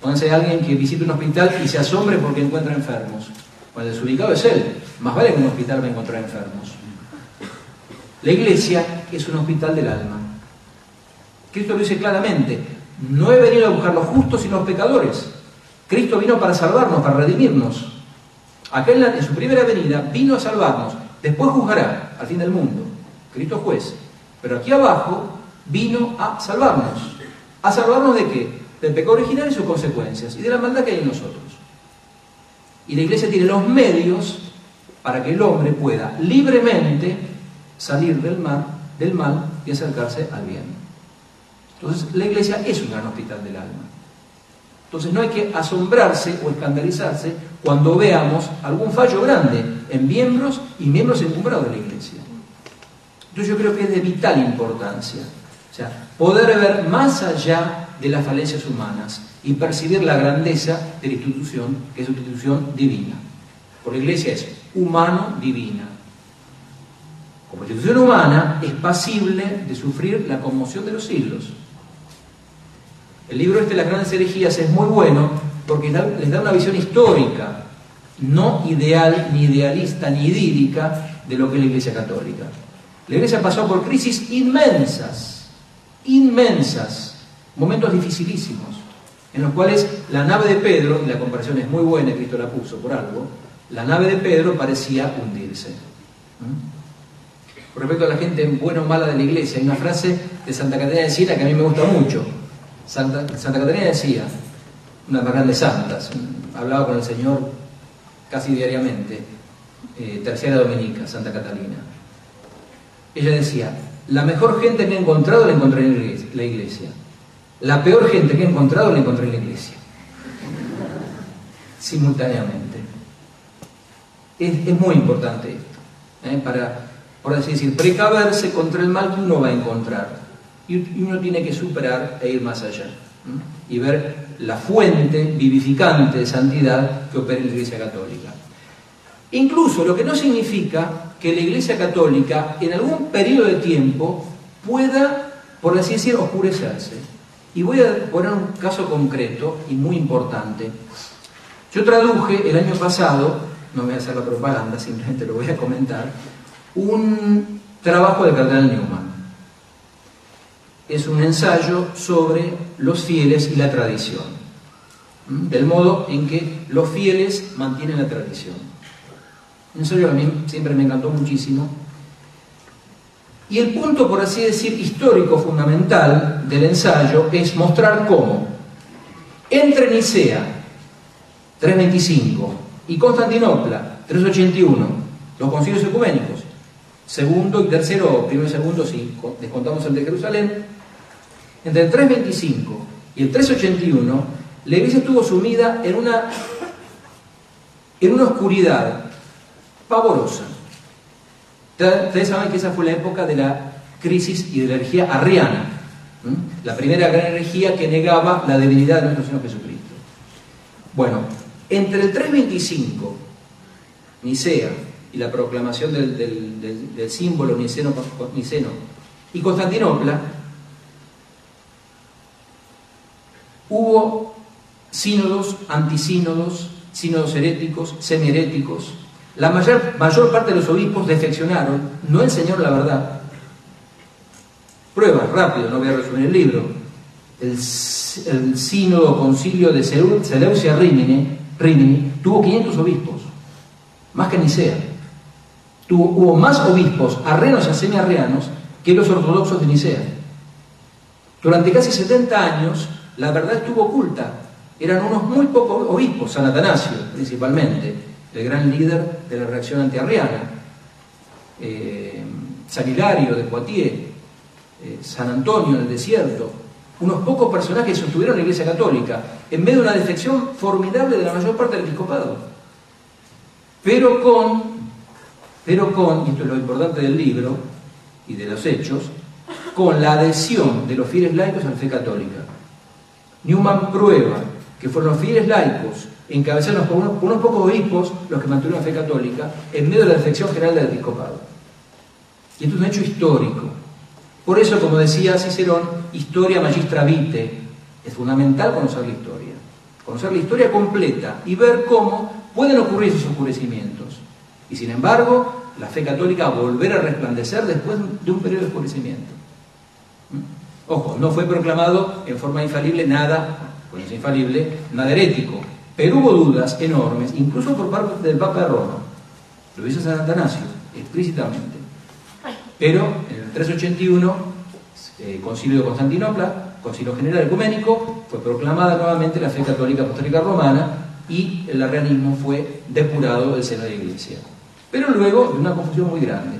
Pónganse alguien que visite un hospital y se asombre porque encuentra enfermos. Cuando el desubicado es él. Más vale que un hospital va a encontrar enfermos. La iglesia es un hospital del alma. Cristo lo dice claramente. No he venido a buscar los justos sino los pecadores. Cristo vino para salvarnos, para redimirnos. Acá en, en su primera venida vino a salvarnos. Después juzgará al fin del mundo. Cristo juez. Pero aquí abajo vino a salvarnos. ¿A salvarnos de qué? Del pecado original y sus consecuencias y de la maldad que hay en nosotros. Y la iglesia tiene los medios para que el hombre pueda libremente salir del mal, del mal y acercarse al bien. Entonces, la iglesia es un gran hospital del alma. Entonces, no hay que asombrarse o escandalizarse cuando veamos algún fallo grande en miembros y miembros encumbrados de la iglesia. Entonces, yo creo que es de vital importancia. O sea, poder ver más allá de las falencias humanas y percibir la grandeza de la institución, que es una institución divina. Por la iglesia es humano-divina. Como institución humana es pasible de sufrir la conmoción de los siglos. El libro este de las grandes herejías es muy bueno porque les da una visión histórica, no ideal, ni idealista, ni idílica de lo que es la Iglesia Católica. La Iglesia pasó por crisis inmensas, inmensas, momentos dificilísimos, en los cuales la nave de Pedro, y la comparación es muy buena, Cristo la puso por algo, la nave de Pedro parecía hundirse. Con respecto a la gente buena o mala de la iglesia, hay una frase de Santa Catarina de Siena que a mí me gusta mucho. Santa, Catarina decía, una de las grandes santas, hablaba con el Señor casi diariamente, eh, tercera dominica, Santa Catalina. Ella decía, la mejor gente que he encontrado la encontré en la iglesia. La peor gente que he encontrado la encontré en la iglesia. Simultáneamente. Es, muy importante esto, ¿eh? para, por así decir, precaverse contra el mal que uno va a encontrar. Y uno tiene que superar e ir más allá. Y ver la fuente vivificante de santidad que opera en la Iglesia Católica. Incluso lo que no significa que la Iglesia Católica en algún periodo de tiempo pueda, por así decir, oscurecerse. Y voy a poner un caso concreto y muy importante. Yo traduje el año pasado, no voy a hacer la propaganda, simplemente lo voy a comentar, un trabajo de Cardenal Newman. Es un ensayo sobre los fieles y la tradición, del modo en que los fieles mantienen la tradición. Un ensayo a mí siempre me encantó muchísimo. Y el punto, por así decir, histórico fundamental del ensayo es mostrar cómo entre Nicea 325 y Constantinopla 381, los concilios ecuménicos, segundo y tercero, primero y segundo si descontamos el de Jerusalén, entre el 325 y el 381, la iglesia estuvo sumida en una, en una oscuridad pavorosa. Ustedes saben que esa fue la época de la crisis y de la herejía arriana, la primera gran herejía que negaba la debilidad de nuestro Señor Jesucristo. Bueno, entre el 325, Nicea, y la proclamación del, símbolo niceno, niceno, y Constantinopla, hubo sínodos, antisínodos, sínodos heréticos, semiheréticos, la mayor, mayor parte de los obispos defeccionaron, no enseñaron la verdad. Pruebas, rápido, no voy a resumir el libro. El, el sínodo concilio de Seleucia Rimini, Rimini tuvo 500 obispos, más que Nicea. Tuvo, hubo más obispos arrenos y semiarreanos que los ortodoxos de Nicea. Durante casi 70 años la verdad estuvo oculta. Eran unos muy pocos obispos, San Atanasio principalmente, el gran líder de la reacción antiarriana, eh, San Hilario de Poitiers, eh, San Antonio en el desierto, unos pocos personajes sostuvieron la Iglesia Católica, en medio de una defección formidable de la mayor parte del episcopado. Pero con, pero con, y esto es lo importante del libro y de los hechos, con la adhesión de los fieles laicos a la fe católica. Newman prueba que fueron los fieles laicos, encabezados por unos, pocos obispos, los que mantuvieron la fe católica, en medio de la defección general del episcopado. Y esto es un hecho histórico. Por eso, como decía Cicerón, historia magistra vitae. Es fundamental conocer la historia. Conocer la historia completa y ver cómo pueden ocurrir esos oscurecimientos. Y sin embargo, la fe católica volver a resplandecer después de un periodo de oscurecimiento. ¿Mm? Ojo, no fue proclamado en forma infalible nada, pues es infalible, nada herético. Pero hubo dudas enormes, incluso por parte del Papa de Roma. Lo dice San Atanasio, explícitamente. Pero en el 381, eh, Concilio de Constantinopla, Concilio General Ecuménico, fue proclamada nuevamente la fe católica apostólica romana y el arrianismo fue depurado del seno de la Iglesia. Pero luego de una confusión muy grande.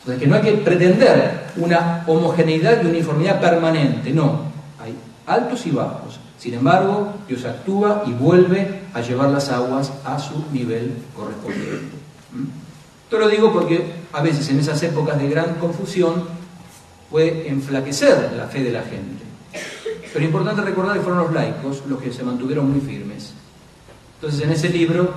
Entonces, que no hay que pretender una homogeneidad y uniformidad permanente, no. Hay altos y bajos. Sin embargo, Dios actúa y vuelve a llevar las aguas a su nivel correspondiente. ¿Mm? Esto lo digo porque a veces en esas épocas de gran confusión puede enflaquecer la fe de la gente. Pero es importante recordar que fueron los laicos los que se mantuvieron muy firmes. Entonces en ese libro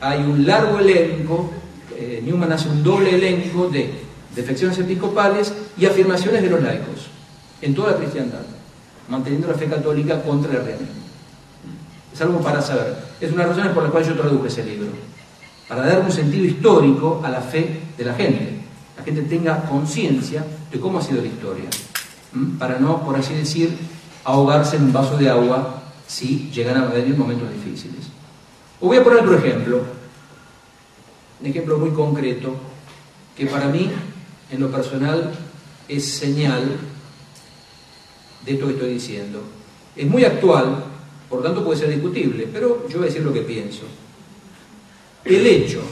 hay un largo elenco, eh, Newman hace un doble elenco de defecciones episcopales y afirmaciones de los laicos en toda la cristiandad, manteniendo la fe católica contra el realismo. Es algo para saber. Es una razones por las cuales yo traduje ese libro para dar un sentido histórico a la fe de la gente. La gente tenga conciencia de cómo ha sido la historia, para no, por así decir, ahogarse en un vaso de agua si llegan a venir momentos difíciles. Os voy a poner otro ejemplo, un ejemplo muy concreto, que para mí, en lo personal, es señal de esto que estoy diciendo. Es muy actual, por tanto puede ser discutible, pero yo voy a decir lo que pienso. El hecho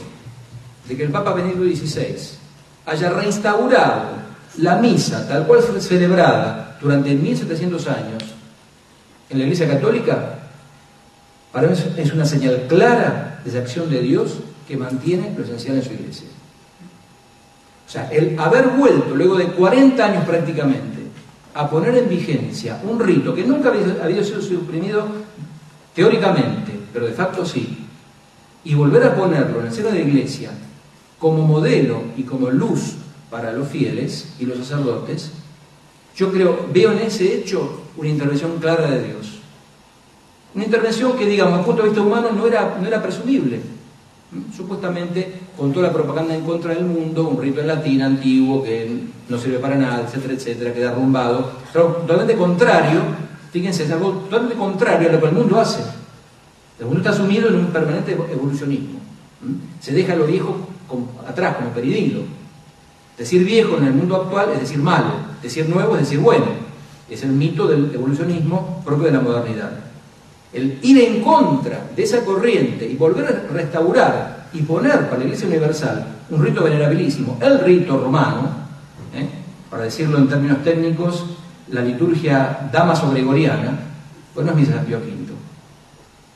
de que el Papa Benedicto XVI haya reinstaurado la misa tal cual fue celebrada durante 1700 años en la Iglesia Católica, para mí es una señal clara de esa acción de Dios que mantiene lo esencial en su Iglesia. O sea, el haber vuelto luego de 40 años prácticamente a poner en vigencia un rito que nunca había sido suprimido teóricamente, pero de facto sí, y volver a ponerlo en el seno de la iglesia como modelo y como luz para los fieles y los sacerdotes, yo creo, veo en ese hecho una intervención clara de Dios. Una intervención que, digamos, desde el punto de vista humano no era, no era presumible. Supuestamente, con toda la propaganda en contra del mundo, un rito en latín antiguo que no sirve para nada, etcétera, etcétera, queda arrumbado. Totalmente contrario, fíjense, es algo totalmente contrario a lo que el mundo hace. El mundo está sumido en un permanente evolucionismo. Se deja lo viejo atrás, como peridilo. Decir viejo en el mundo actual es decir malo, decir nuevo es decir bueno. Es el mito del evolucionismo propio de la modernidad. El ir en contra de esa corriente y volver a restaurar y poner para la Iglesia Universal un rito venerabilísimo, el rito romano, ¿eh? para decirlo en términos técnicos, la liturgia damaso-gregoriana, pues no es misa de Pío V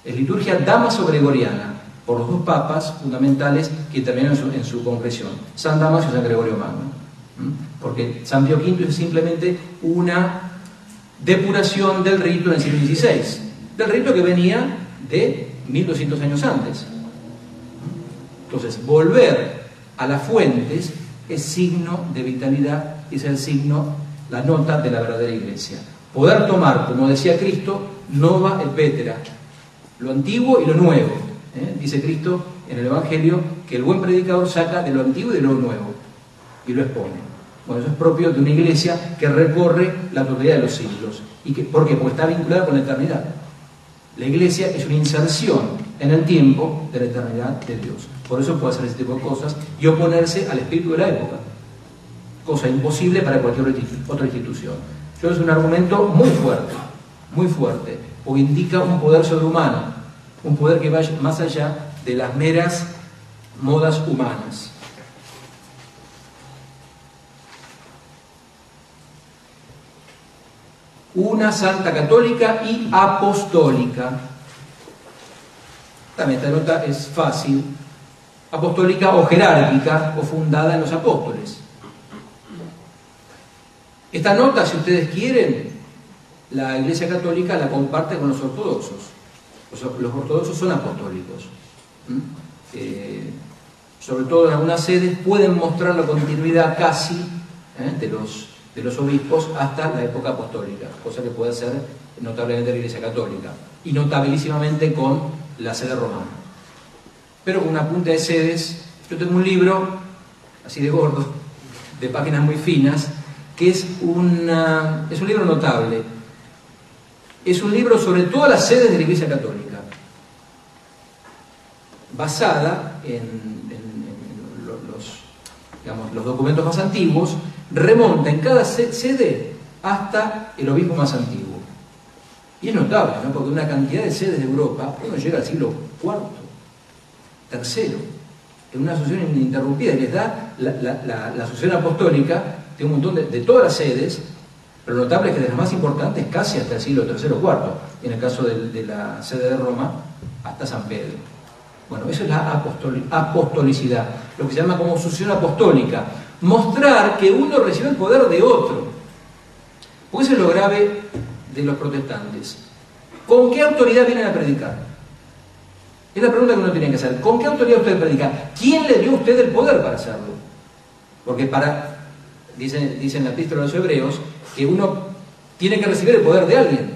es liturgia damaso-gregoriana, por los dos papas fundamentales que intervienen en su, concreción, San Damaso y San Gregorio Magno. Porque San Pío V es simplemente una depuración del rito en el siglo XVI, del rito que venía de 1200 años antes. Entonces, volver a las fuentes es signo de vitalidad es el signo, la nota de la verdadera iglesia. Poder tomar, como decía Cristo, nova et vetera, lo antiguo y lo nuevo. ¿eh? Dice Cristo en el Evangelio que el buen predicador saca de lo antiguo y de lo nuevo y lo expone. Bueno, eso es propio de una iglesia que recorre la totalidad de los siglos. ¿Y que, ¿Por qué? Porque está vinculada con la eternidad. La iglesia es una inserción en el tiempo de la eternidad de Dios. Por eso puede hacer ese tipo de cosas y oponerse al espíritu de la época. Cosa imposible para cualquier otra institución. Yo es un argumento muy fuerte, muy fuerte o indica un poder sobrehumano, un poder que vaya más allá de las meras modas humanas. Una santa católica y apostólica. También esta nota es fácil. Apostólica o jerárquica o fundada en los apóstoles. Esta nota, si ustedes quieren, la Iglesia Católica la comparte con los ortodoxos. Los, ortodoxos son apostólicos. Eh, sobre todo en algunas sedes pueden mostrar la continuidad casi ¿eh? de, los, de los obispos hasta la época apostólica, cosa que puede ser notablemente la Iglesia Católica y notabilísimamente con la sede romana. Pero con una punta de sedes, yo tengo un libro, así de gordo, de páginas muy finas, que es, es un libro notable. Es un libro sobre todas las sedes de la Iglesia Católica, basada en, los, digamos, los documentos más antiguos, remonta en cada sede hasta el obispo más antiguo. Y es notable, ¿no? porque una cantidad de sedes de Europa, uno llega al siglo IV, III, en una asociación ininterrumpida, y les da la, la, asociación apostólica tiene un montón de, todas las sedes, pero notable es que de las más importantes casi hasta el siglo III o IV, en el caso de, la sede de Roma, hasta San Pedro. Bueno, eso es la apostolicidad, lo que se llama como sucesión apostólica, mostrar que uno recibe el poder de otro. Porque eso es lo grave de los protestantes. ¿Con qué autoridad vienen a predicar? Es la pregunta que uno tiene que hacer. ¿Con qué autoridad usted predica? ¿Quién le dio a usted el poder para hacerlo? Porque para, dicen, dicen la epístola de los hebreos, que uno tiene que recibir el poder de alguien.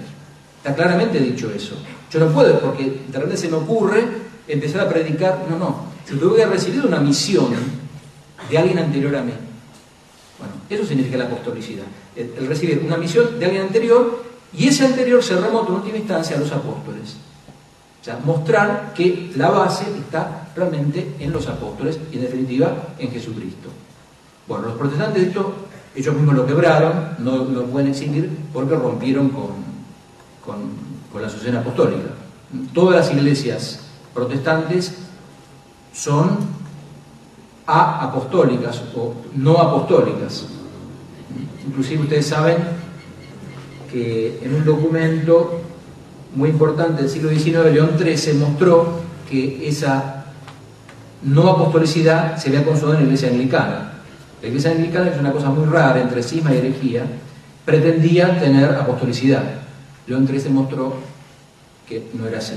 Está claramente dicho eso. Yo no puedo, porque de repente se me ocurre empezar a predicar. No, no. Yo tengo que recibir una misión de alguien anterior a mí. Bueno, eso significa la apostolicidad. el recibir una misión de alguien anterior y ese anterior se remonta en última instancia a los apóstoles. O sea, mostrar que la base está realmente en los apóstoles y en definitiva en Jesucristo. Bueno, los protestantes esto, ellos mismos lo quebraron, no lo pueden extinguir porque rompieron con, con la asociación apostólica. Todas las iglesias protestantes son apostólicas o no apostólicas. Inclusive ustedes saben que en un documento muy importante del siglo XIX, León XIII mostró que esa no apostolicidad se había consumado en la iglesia anglicana. La iglesia anglicana, que es una cosa muy rara entre cisma y herejía, pretendía tener apostolicidad. León XIII mostró que no era así.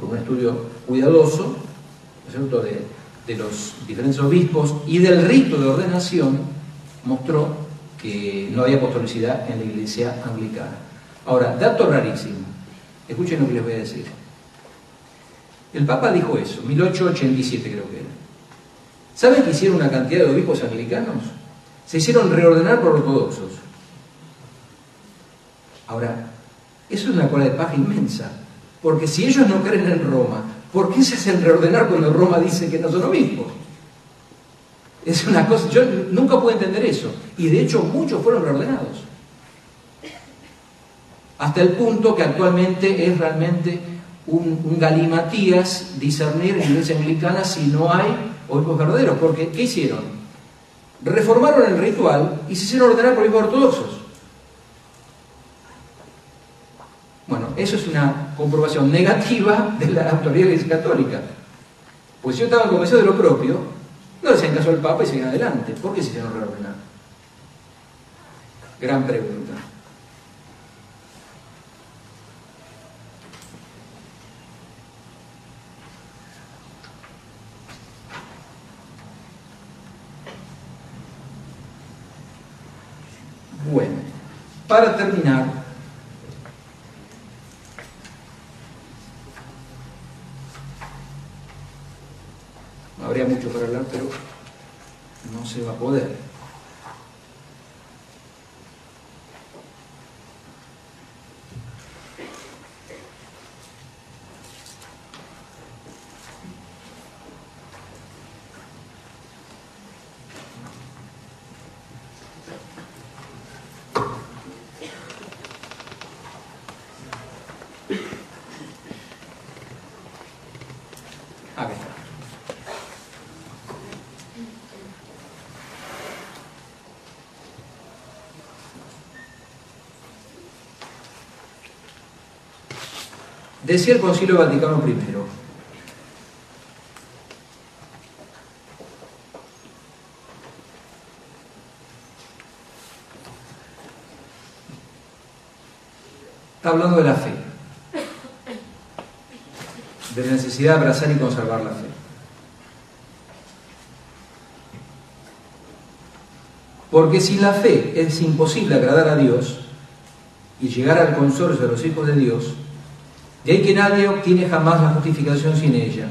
Con un estudio cuidadoso De, de los diferentes obispos y del rito de ordenación, mostró que no había apostolicidad en la iglesia anglicana. Ahora, dato rarísimo. Escuchen lo que les voy a decir. El Papa dijo eso, 1887 creo que era. ¿Saben que hicieron una cantidad de obispos anglicanos? Se hicieron reordenar por ortodoxos. Ahora, eso es una cola de paja inmensa, porque si ellos no creen en Roma, ¿por qué se hacen reordenar cuando Roma dice que no son obispos? Es una cosa, yo nunca pude entender eso. Y de hecho muchos fueron reordenados. Hasta el punto que actualmente es realmente un, galimatías discernir en la iglesia anglicana si no hay obispos verdaderos. Porque, ¿qué hicieron? Reformaron el ritual y se hicieron ordenar por obispos ortodoxos. Bueno, eso es una comprobación negativa de la autoridad de la Iglesia Católica. Pues yo estaba convencido de lo propio, no le hacían caso al Papa y siguen adelante. ¿Por qué se hicieron reordenar? Gran pregunta. Bueno, para terminar, habría mucho para hablar, pero no se va a poder. Decía el Concilio Vaticano I, Está hablando de la fe, de la necesidad de abrazar y conservar la fe. Porque sin la fe es imposible agradar a Dios y llegar al consorcio de los hijos de Dios, de ahí que nadie obtiene jamás la justificación sin ella,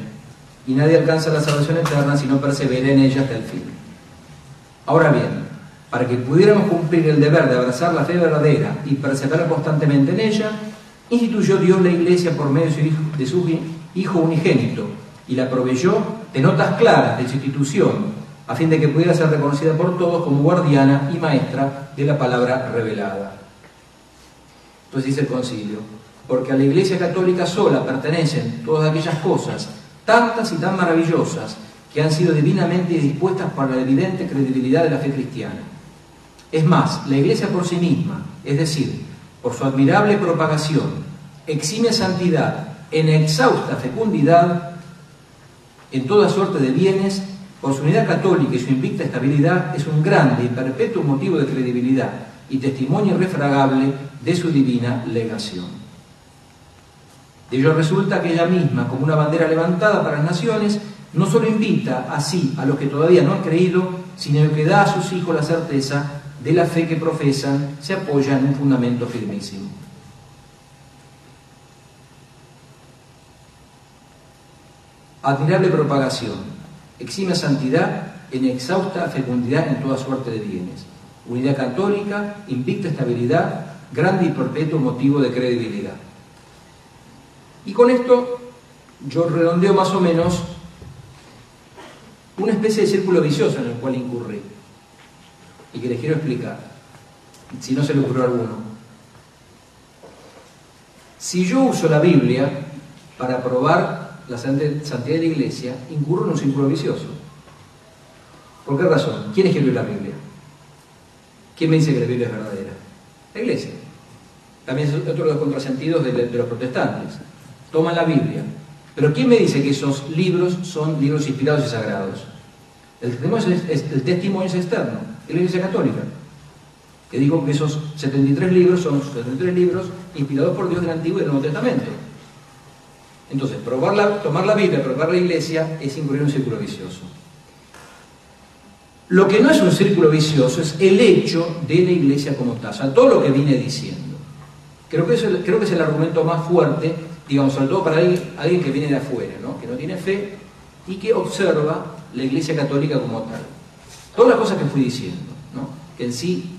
y nadie alcanza la salvación eterna si no persevera en ella hasta el fin. Ahora bien, para que pudiéramos cumplir el deber de abrazar la fe verdadera y perseverar constantemente en ella, instituyó Dios la iglesia por medio de su Hijo unigénito y la proveyó de notas claras de su institución a fin de que pudiera ser reconocida por todos como guardiana y maestra de la palabra revelada. Entonces dice el concilio, porque a la Iglesia Católica sola pertenecen todas aquellas cosas, tantas y tan maravillosas, que han sido divinamente dispuestas para la evidente credibilidad de la fe cristiana. Es más, la Iglesia por sí misma, es decir, por su admirable propagación, exime santidad, en exhausta fecundidad, en toda suerte de bienes, por su unidad católica y su invicta estabilidad, es un grande y perpetuo motivo de credibilidad y testimonio irrefragable de su divina legación. De ello resulta que ella misma, como una bandera levantada para las naciones, no solo invita así a los que todavía no han creído, sino que da a sus hijos la certeza de la fe que profesan, se apoya en un fundamento firmísimo. Admirable propagación exime santidad en exhausta fecundidad en toda suerte de bienes, unidad católica, invicta estabilidad, grande y perpetuo motivo de credibilidad. Y con esto yo redondeo más o menos una especie de círculo vicioso en el cual incurrí y que les quiero explicar, si no se le ocurrió alguno. Si yo uso la Biblia para probar la santidad de la iglesia, incurre en un círculo vicioso. ¿Por qué razón? ¿Quién escribió la Biblia? ¿Quién me dice que la Biblia es verdadera? La iglesia. También es otro de los contrasentidos de, los protestantes. Toman la Biblia. Pero ¿quién me dice que esos libros son libros inspirados y sagrados? El testimonio es, el testimonio es externo, es la Iglesia Católica, que dijo que esos 73 libros son 73 libros inspirados por Dios del Antiguo y del Nuevo Testamento. Entonces, probar tomar la Biblia, probar la iglesia, es incurrir en un círculo vicioso. Lo que no es un círculo vicioso es el hecho de la iglesia como tal, o sea, todo lo que vine diciendo. Creo que, creo que es el argumento más fuerte, digamos, sobre todo para alguien, que viene de afuera, ¿no? que no tiene fe y que observa la iglesia católica como tal. Todas las cosas que fui diciendo, ¿no? que en sí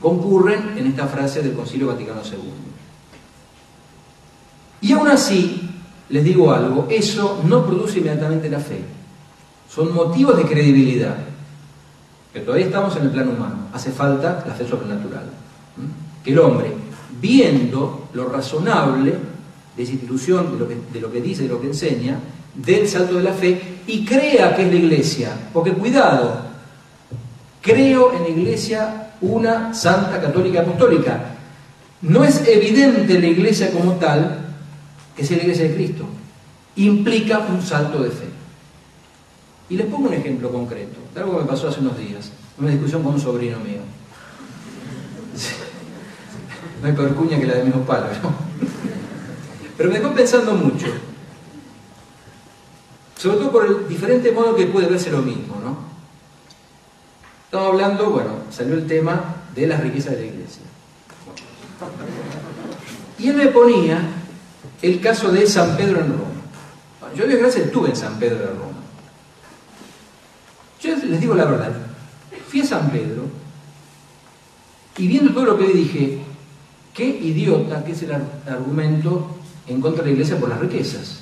concurren en esta frase del Concilio Vaticano II. Y aún así, les digo algo, eso no produce inmediatamente la fe. Son motivos de credibilidad. Pero todavía estamos en el plano humano. Hace falta la fe sobrenatural. Que el hombre, viendo lo razonable de de lo, que, de lo que dice, de lo que enseña, del salto de la fe y crea que es la iglesia. Porque cuidado, creo en la iglesia una santa católica apostólica. No es evidente la iglesia como tal, que es la iglesia de Cristo, implica un salto de fe. Y les pongo un ejemplo concreto, algo que me pasó hace unos días, una discusión con un sobrino mío. No hay peor cuña que la de mismo palo, ¿no? Pero me dejó pensando mucho. Sobre todo por el diferente modo que puede verse lo mismo, ¿no? Estamos hablando, bueno, salió el tema de las riquezas de la iglesia. Y él me ponía el caso de San Pedro en Roma. Yo, Dios gracias, estuve en San Pedro de Roma. Yo les digo la verdad, fui a San Pedro y viendo todo lo que dije, qué idiota que es el argumento en contra de la iglesia por las riquezas.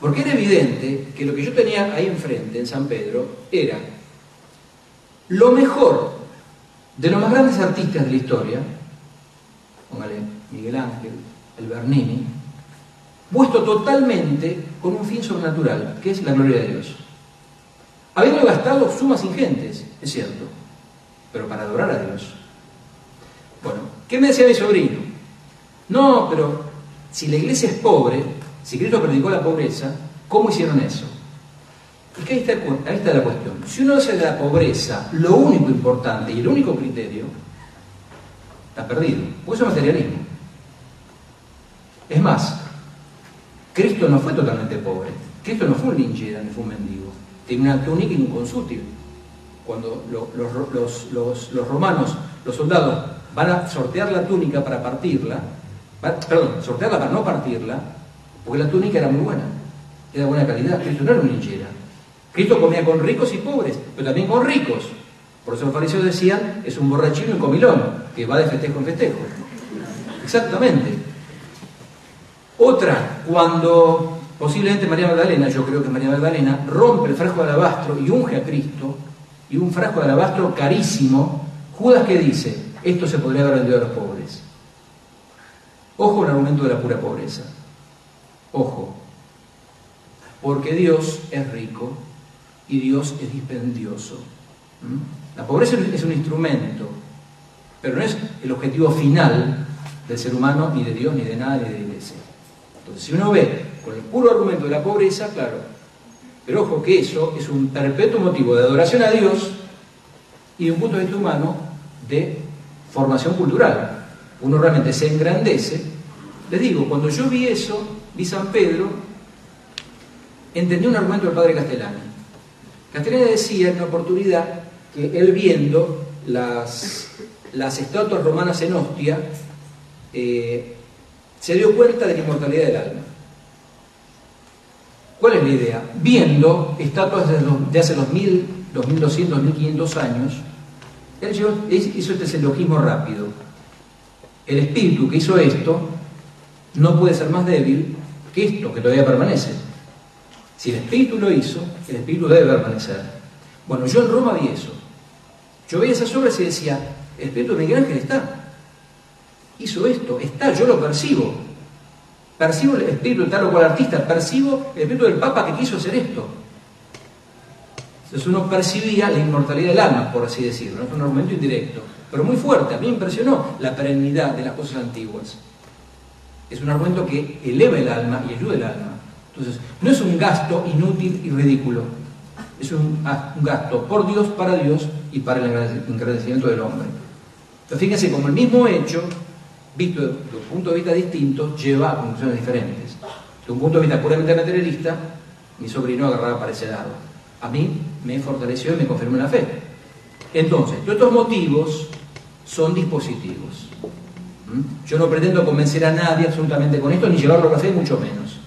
Porque era evidente que lo que yo tenía ahí enfrente, en San Pedro, era lo mejor de los más grandes artistas de la historia, póngale Miguel Ángel, el Bernini, puesto totalmente con un fin sobrenatural, que es la gloria de Dios. Habiendo gastado sumas ingentes, es cierto, pero para adorar a Dios. Bueno, ¿qué me decía mi sobrino? No, pero si la iglesia es pobre, si Cristo predicó la pobreza, ¿cómo hicieron eso? Es que ahí está, la cuestión. Si uno hace de la pobreza lo único importante y el único criterio, está perdido. Porque eso es materialismo. Es más, Cristo no fue totalmente pobre. Cristo no fue un linchera ni fue un mendigo. Tenía una túnica y un consútil. Cuando los, romanos, los soldados, van a sortear la túnica para partirla, perdón, sortearla para no partirla, porque la túnica era muy buena, era de buena calidad. Cristo no era un linchera. Cristo comía con ricos y pobres, pero también con ricos. Por eso los fariseos decían, es un borrachino y comilón, que va de festejo en festejo. Exactamente. Otra, cuando posiblemente María Magdalena, yo creo que María Magdalena, rompe el frasco de alabastro y unge a Cristo, y un frasco de alabastro carísimo, Judas que dice, esto se podría haber vendido a los pobres. Ojo el argumento de la pura pobreza. Ojo. Porque Dios es rico y Dios es dispendioso. ¿Mm? La pobreza es un instrumento, pero no es el objetivo final del ser humano, ni de Dios, ni de nada, ni de la iglesia. Entonces, si uno ve con el puro argumento de la pobreza, claro, pero ojo que eso es un perpetuo motivo de adoración a Dios y de un punto de vista humano de formación cultural. Uno realmente se engrandece. Les digo, cuando yo vi eso, vi San Pedro, entendí un argumento del padre Castellani. Castellani decía en una oportunidad que él viendo las, estatuas romanas en Ostia, eh, se dio cuenta de la inmortalidad del alma. ¿Cuál es la idea? Viendo estatuas de, hace los, mil, 1200, 1500 años, él hizo este silogismo rápido. El espíritu que hizo esto no puede ser más débil que esto, que todavía permanece. Si el espíritu lo hizo, el espíritu debe permanecer. Bueno, yo en Roma vi eso. Yo veía esas obras y decía, el espíritu de Miguel Ángel está hizo esto, está, yo lo percibo. Percibo el espíritu de tal o cual artista, percibo el espíritu del Papa que quiso hacer esto. Entonces uno percibía la inmortalidad del alma, por así decirlo, ¿no? un argumento indirecto, pero muy fuerte. A mí me impresionó la perennidad de las cosas antiguas. Es un argumento que eleva el alma y ayuda el alma. Entonces, no es un gasto inútil y ridículo, es un, ah, gasto por Dios, para Dios y para el engrandecimiento del hombre. Entonces, fíjense como el mismo hecho visto desde un punto de vista distinto, lleva a conclusiones diferentes. De un punto de vista puramente materialista, mi sobrino agarraba para ese lado. A mí me fortaleció y me confirmó la fe. Entonces, todos estos motivos son dispositivos. ¿Mm? Yo no pretendo convencer a nadie absolutamente con esto, ni llevarlo a la fe, mucho menos.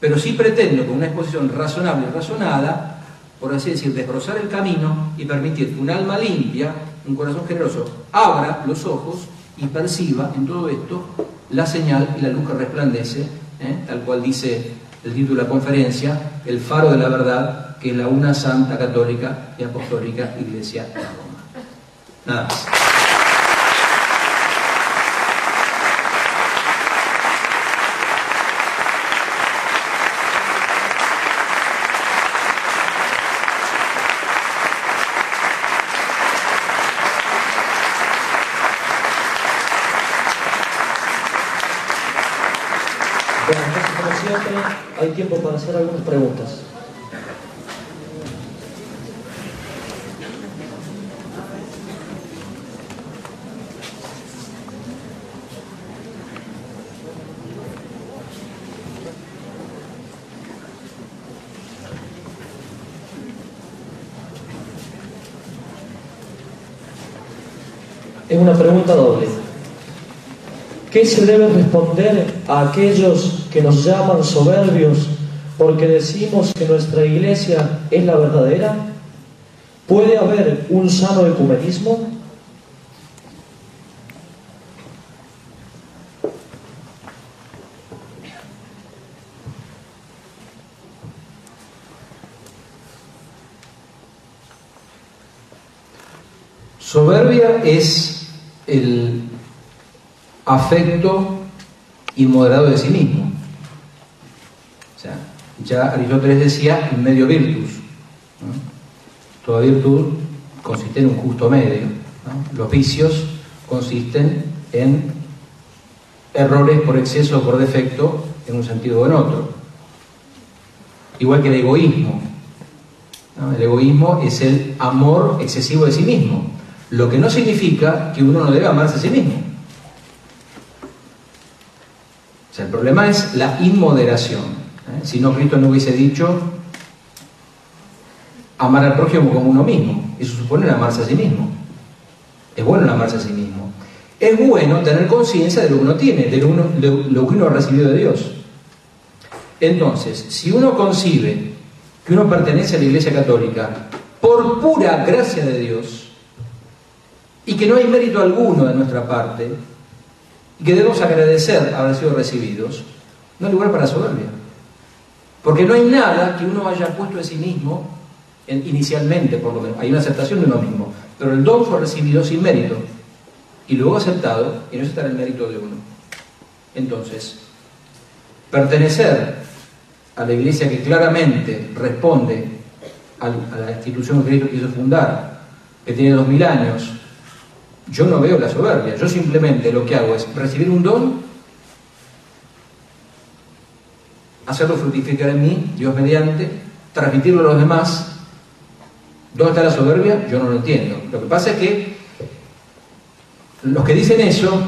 Pero sí pretendo, con una exposición razonable y razonada, por así decir, desbrozar el camino y permitir que un alma limpia, un corazón generoso, abra los ojos y perciba en todo esto la señal y la luz que resplandece, ¿eh? tal cual dice el título de la conferencia, el faro de la verdad, que la una santa católica y apostólica Iglesia de Roma. Nada más. hay tiempo para hacer algunas preguntas. Es una pregunta doble. ¿Qué se debe responder a aquellos que nos llaman soberbios porque decimos que nuestra iglesia es la verdadera? ¿Puede haber un sano ecumenismo? Soberbia es el afecto inmoderado de sí mismo. O sea, ya Aristóteles decía medio virtus. Toda virtud consiste en un justo medio. Los vicios consisten en errores por exceso o por defecto en un sentido o en otro. Igual que el egoísmo. El egoísmo es el amor excesivo de sí mismo, lo que no significa que uno no debe amarse a sí mismo el problema es la inmoderación. ¿eh? Si no, Cristo no hubiese dicho amar al prójimo como uno mismo. Eso supone amarse a sí mismo. Es bueno amarse a sí mismo. Es bueno tener conciencia de lo que uno tiene, de lo, de lo que uno ha recibido de Dios. Entonces, si uno concibe que uno pertenece a la Iglesia Católica por pura gracia de Dios y que no hay mérito alguno de nuestra parte y que debemos agradecer haber sido recibidos, no hay lugar para soberbia. Porque no hay nada que uno haya puesto de sí mismo, inicialmente por lo menos, hay una aceptación de uno mismo, pero el don fue recibido sin mérito y luego aceptado y no está en el mérito de uno. Entonces, pertenecer a la iglesia que claramente responde a la institución que Cristo quiso fundar, que tiene dos mil años, yo no veo la soberbia, yo simplemente lo que hago es recibir un don, hacerlo fructificar en mí, Dios mediante, transmitirlo a los demás. ¿Dónde está la soberbia? Yo no lo entiendo. Lo que pasa es que los que dicen eso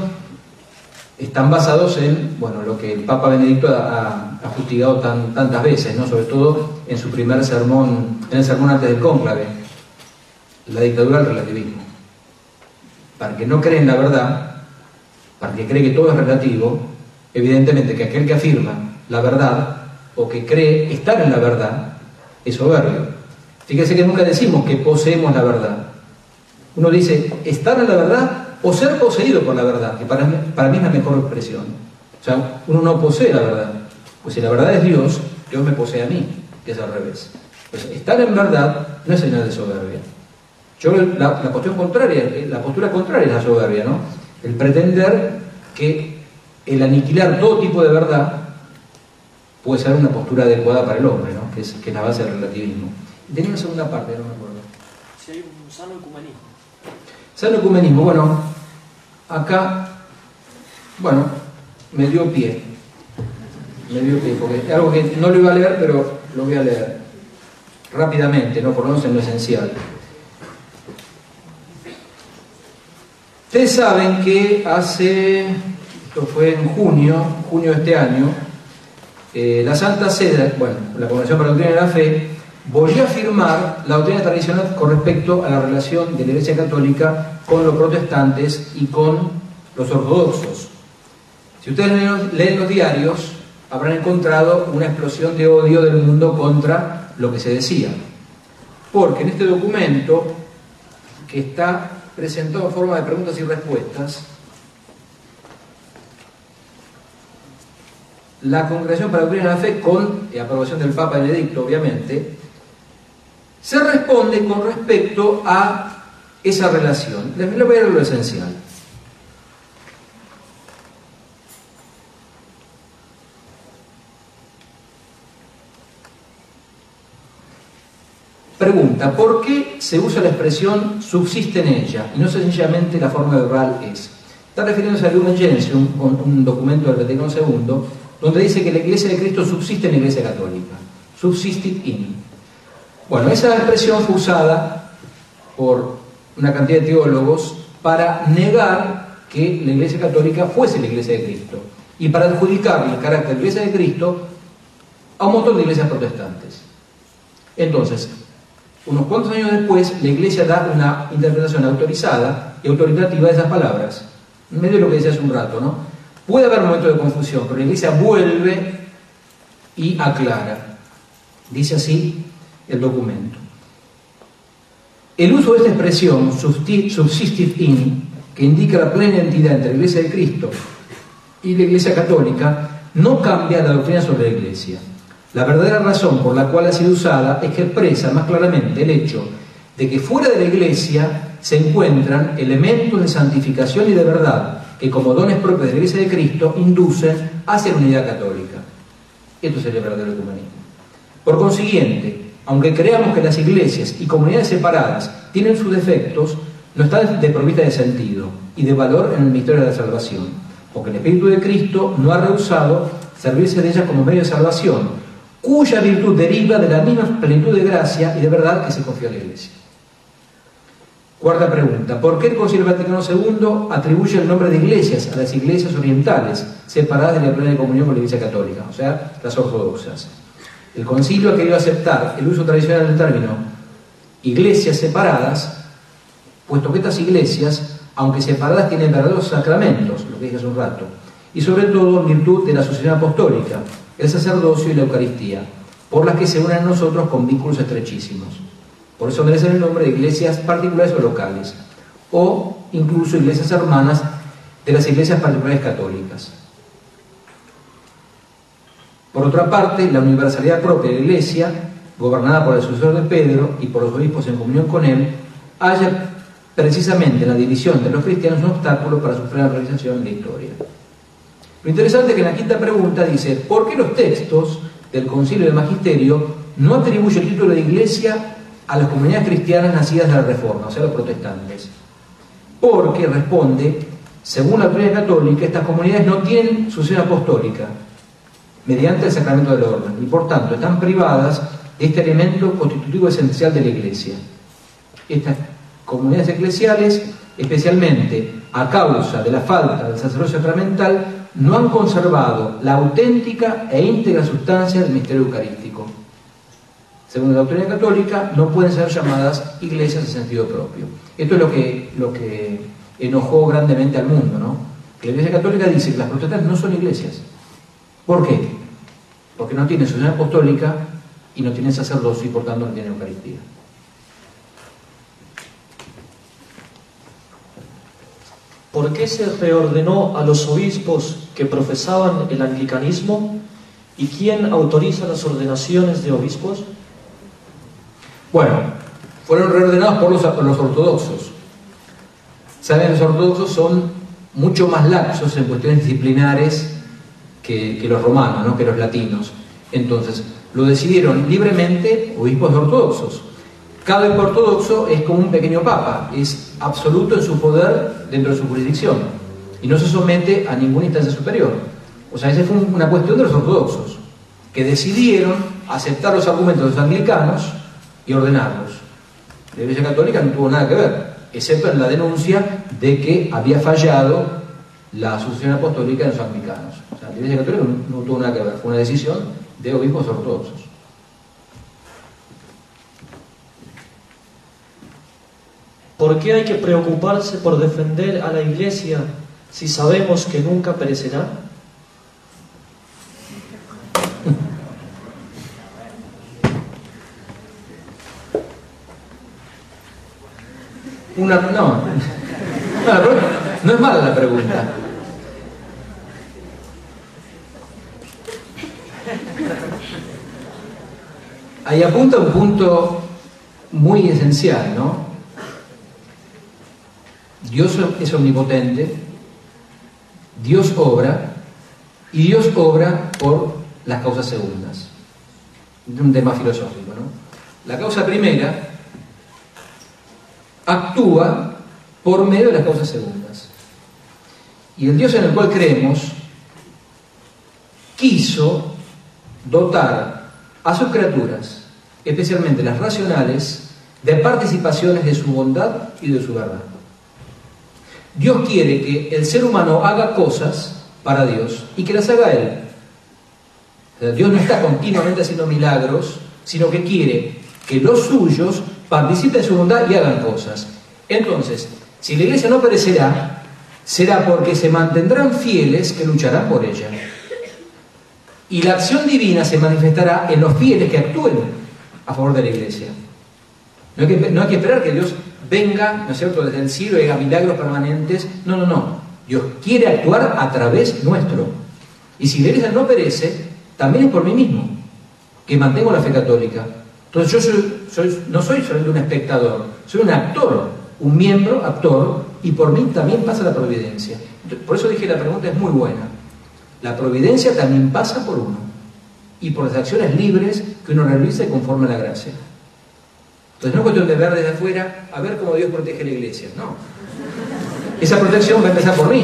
están basados en bueno, lo que el Papa Benedicto ha, ha fustigado tantas veces, ¿no? sobre todo en su primer sermón, en el sermón antes del cónclave, la dictadura del relativismo. Para que no cree en la verdad, para que cree que todo es relativo, evidentemente que aquel que afirma la verdad o que cree estar en la verdad es soberbio. Fíjese que nunca decimos que poseemos la verdad. Uno dice estar en la verdad o ser poseído por la verdad, que para mí, para mí es la mejor expresión. O sea, uno no posee la verdad. Pues si la verdad es Dios, Dios me posee a mí, que es al revés. Pues estar en verdad no es señal de soberbia. Yo la, la cuestión contraria, la postura contraria es la soberbia, ¿no? El pretender que el aniquilar todo tipo de verdad puede ser una postura adecuada para el hombre, ¿no? que, es, que la base del relativismo. tenía una segunda parte, no me acuerdo. Si hay un sano ecumenismo. Sano ecumenismo, bueno, acá, bueno, me dio pie. Me dio pie, porque es algo que no lo iba a leer, pero lo voy a leer rápidamente, no por lo menos en lo esencial. Ustedes saben que hace, esto fue en junio, junio de este año, eh, la Santa Sede, bueno, la Congregación para la Doctrina de la Fe, volvió a afirmar la doctrina tradicional con respecto a la relación de la Iglesia Católica con los protestantes y con los ortodoxos. Si ustedes leen los diarios, habrán encontrado una explosión de odio del mundo contra lo que se decía. Porque en este documento, que está presentado en forma de preguntas y respuestas, la Congregación para la de la Fe, con aprobación del Papa Benedicto, obviamente, se responde con respecto a esa relación. Les voy a leer lo esencial. ¿Por qué se usa la expresión subsiste en ella y no sencillamente la forma verbal es? Está refiriéndose a Lumen Gentium, un, un documento del Vaticano II, donde dice que la Iglesia de Cristo subsiste en la Iglesia Católica. Subsistit in. Bueno, esa expresión fue usada por una cantidad de teólogos para negar que la Iglesia Católica fuese la Iglesia de Cristo y para adjudicarle el carácter de Iglesia de Cristo a un montón de iglesias protestantes. Entonces, unos cuantos años después, la Iglesia da una interpretación autorizada y autoritativa de esas palabras, en medio de lo que decía hace un rato, ¿no? Puede haber momentos de confusión, pero la Iglesia vuelve y aclara. Dice así el documento. El uso de esta expresión, subsistit in, que indica la plena identidad entre la Iglesia de Cristo y la Iglesia Católica, no cambia la doctrina sobre la Iglesia. La verdadera razón por la cual ha sido usada es que expresa más claramente el hecho de que fuera de la Iglesia se encuentran elementos de santificación y de verdad que como dones propios de la Iglesia de Cristo inducen hacia la unidad católica. Esto es el verdadero ecumenismo. Por consiguiente, aunque creamos que las iglesias y comunidades separadas tienen sus defectos, no están desprovistas de sentido y de valor en el misterio de la salvación, porque el Espíritu de Cristo no ha rehusado servirse de ellas como medio de salvación, cuya virtud deriva de la misma plenitud de gracia y de verdad que se confió a la Iglesia. Cuarta pregunta, ¿por qué el Concilio Vaticano II atribuye el nombre de iglesias a las iglesias orientales separadas de la plena comunión con la Iglesia Católica, o sea, las ortodoxas? El concilio ha querido aceptar el uso tradicional del término iglesias separadas, puesto que estas iglesias, aunque separadas, tienen verdaderos sacramentos, lo que dije hace un rato, y sobre todo virtud de la asociación apostólica, el sacerdocio y la Eucaristía, por las que se unen a nosotros con vínculos estrechísimos. Por eso merecen el nombre de iglesias particulares o locales, o incluso iglesias hermanas de las iglesias particulares católicas. Por otra parte, la universalidad propia de la iglesia, gobernada por el sucesor de Pedro y por los obispos en comunión con él, haya precisamente en la división de los cristianos un obstáculo para su plena realización en la historia. Lo interesante es que en la quinta pregunta dice, ¿por qué los textos del concilio del magisterio no atribuyen el título de iglesia a las comunidades cristianas nacidas de la Reforma, o sea, los protestantes. Porque responde, según la doctrina católica, estas comunidades no tienen sucesión apostólica mediante el sacramento del orden y por tanto están privadas de este elemento constitutivo esencial de la Iglesia. Estas comunidades eclesiales, especialmente a causa de la falta del sacerdocio sacramental, no han conservado la auténtica e íntegra sustancia del misterio eucarístico según la doctrina católica, no pueden ser llamadas iglesias en sentido propio. Esto es lo que, lo que enojó grandemente al mundo, ¿no? Que la Iglesia Católica dice que las protestantes no son iglesias. ¿Por qué? Porque no tienen sucesión apostólica y no tienen sacerdocio y por tanto no tienen Eucaristía. ¿Por qué se reordenó a los obispos que profesaban el anglicanismo? ¿Y quién autoriza las ordenaciones de obispos? Bueno, fueron reordenados por los, ortodoxos. Saben, los ortodoxos son mucho más laxos en cuestiones disciplinares que, los romanos, ¿no? que los latinos. Entonces, lo decidieron libremente obispos ortodoxos. Cada ortodoxo es como un pequeño papa, es absoluto en su poder dentro de su jurisdicción y no se somete a ninguna instancia superior. O sea, esa fue una cuestión de los ortodoxos, que decidieron aceptar los argumentos de los anglicanos y ordenarlos. La Iglesia Católica no tuvo nada que ver, excepto en la denuncia de que había fallado la sucesión apostólica de los anglicanos. O sea, la Iglesia Católica no, no tuvo nada que ver, fue una decisión de obispos ortodoxos. ¿Por qué hay que preocuparse por defender a la Iglesia si sabemos que nunca perecerá? Una, no, no es mala la pregunta. Ahí apunta un punto muy esencial, ¿no? Dios es omnipotente, Dios obra, y Dios obra por las causas segundas. Un tema filosófico, ¿no? La causa primera actúa por medio de las causas segundas. Y el Dios en el cual creemos quiso dotar a sus criaturas, especialmente las racionales, de participaciones de su bondad y de su verdad. Dios quiere que el ser humano haga cosas para Dios y que las haga Él. Dios no está continuamente haciendo milagros, sino que quiere que los suyos participen en su bondad y hagan cosas. Entonces, si la iglesia no perecerá, será porque se mantendrán fieles que lucharán por ella. Y la acción divina se manifestará en los fieles que actúen a favor de la iglesia. No hay que, no hay que esperar que Dios venga, ¿no es cierto?, desde el cielo y haga milagros permanentes. No, no, no. Dios quiere actuar a través nuestro. Y si la no perece, también es por mí mismo, que mantengo la fe católica, entonces yo soy, no soy solamente un espectador, soy un actor, un miembro, actor, y por mí también pasa la providencia. Por eso dije la pregunta es muy buena. La providencia también pasa por uno y por las acciones libres que uno realiza conforme a la gracia. Entonces no es cuestión de ver desde afuera a ver cómo Dios protege la iglesia, no. Esa protección va a empezar por mí.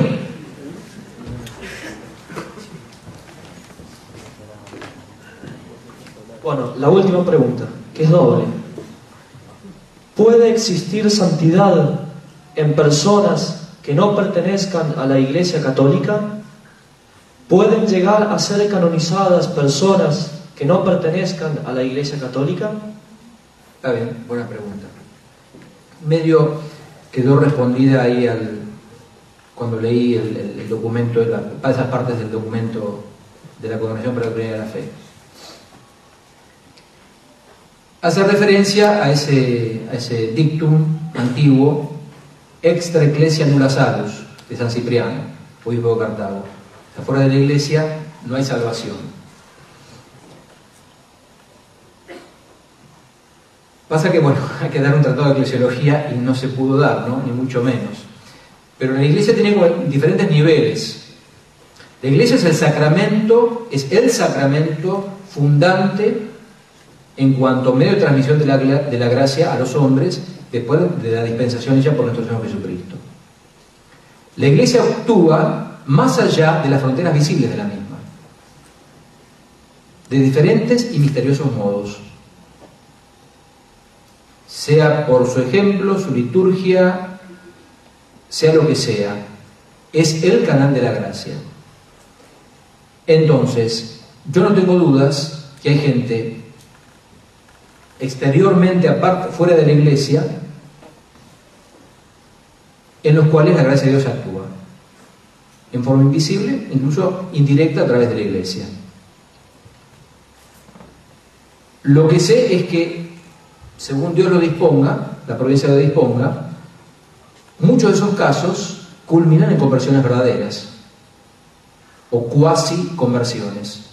Bueno, la última pregunta que es doble. ¿Puede existir santidad en personas que no pertenezcan a la Iglesia Católica? ¿Pueden llegar a ser canonizadas personas que no pertenezcan a la Iglesia Católica? Está bien, buena pregunta. Medio quedó respondida ahí al, cuando leí el, documento, la, esas partes del documento de la Congregación para la Doctrina de la Fe. Hace referencia a ese, a ese dictum antiguo, extra ecclesia nulla salus, de San Cipriano, obispo de Cartago. Afuera de la iglesia no hay salvación. Pasa que, bueno, hay que dar un tratado de eclesiología y no se pudo dar, ¿no? Ni mucho menos. Pero la iglesia tiene diferentes niveles. La iglesia es el sacramento, es el sacramento fundante en cuanto medio de transmisión de la, de la gracia a los hombres después de la dispensación hecha por nuestro Señor Jesucristo. La iglesia actúa más allá de las fronteras visibles de la misma, de diferentes y misteriosos modos sea por su ejemplo, su liturgia, sea lo que sea, es el canal de la gracia. Entonces, yo no tengo dudas que hay gente exteriormente, aparte, fuera de la iglesia, en los cuales la gracia de Dios actúa, en forma invisible, incluso indirecta a través de la iglesia. Lo que sé es que según Dios lo disponga, la provincia lo disponga, muchos de esos casos culminan en conversiones verdaderas o cuasi conversiones.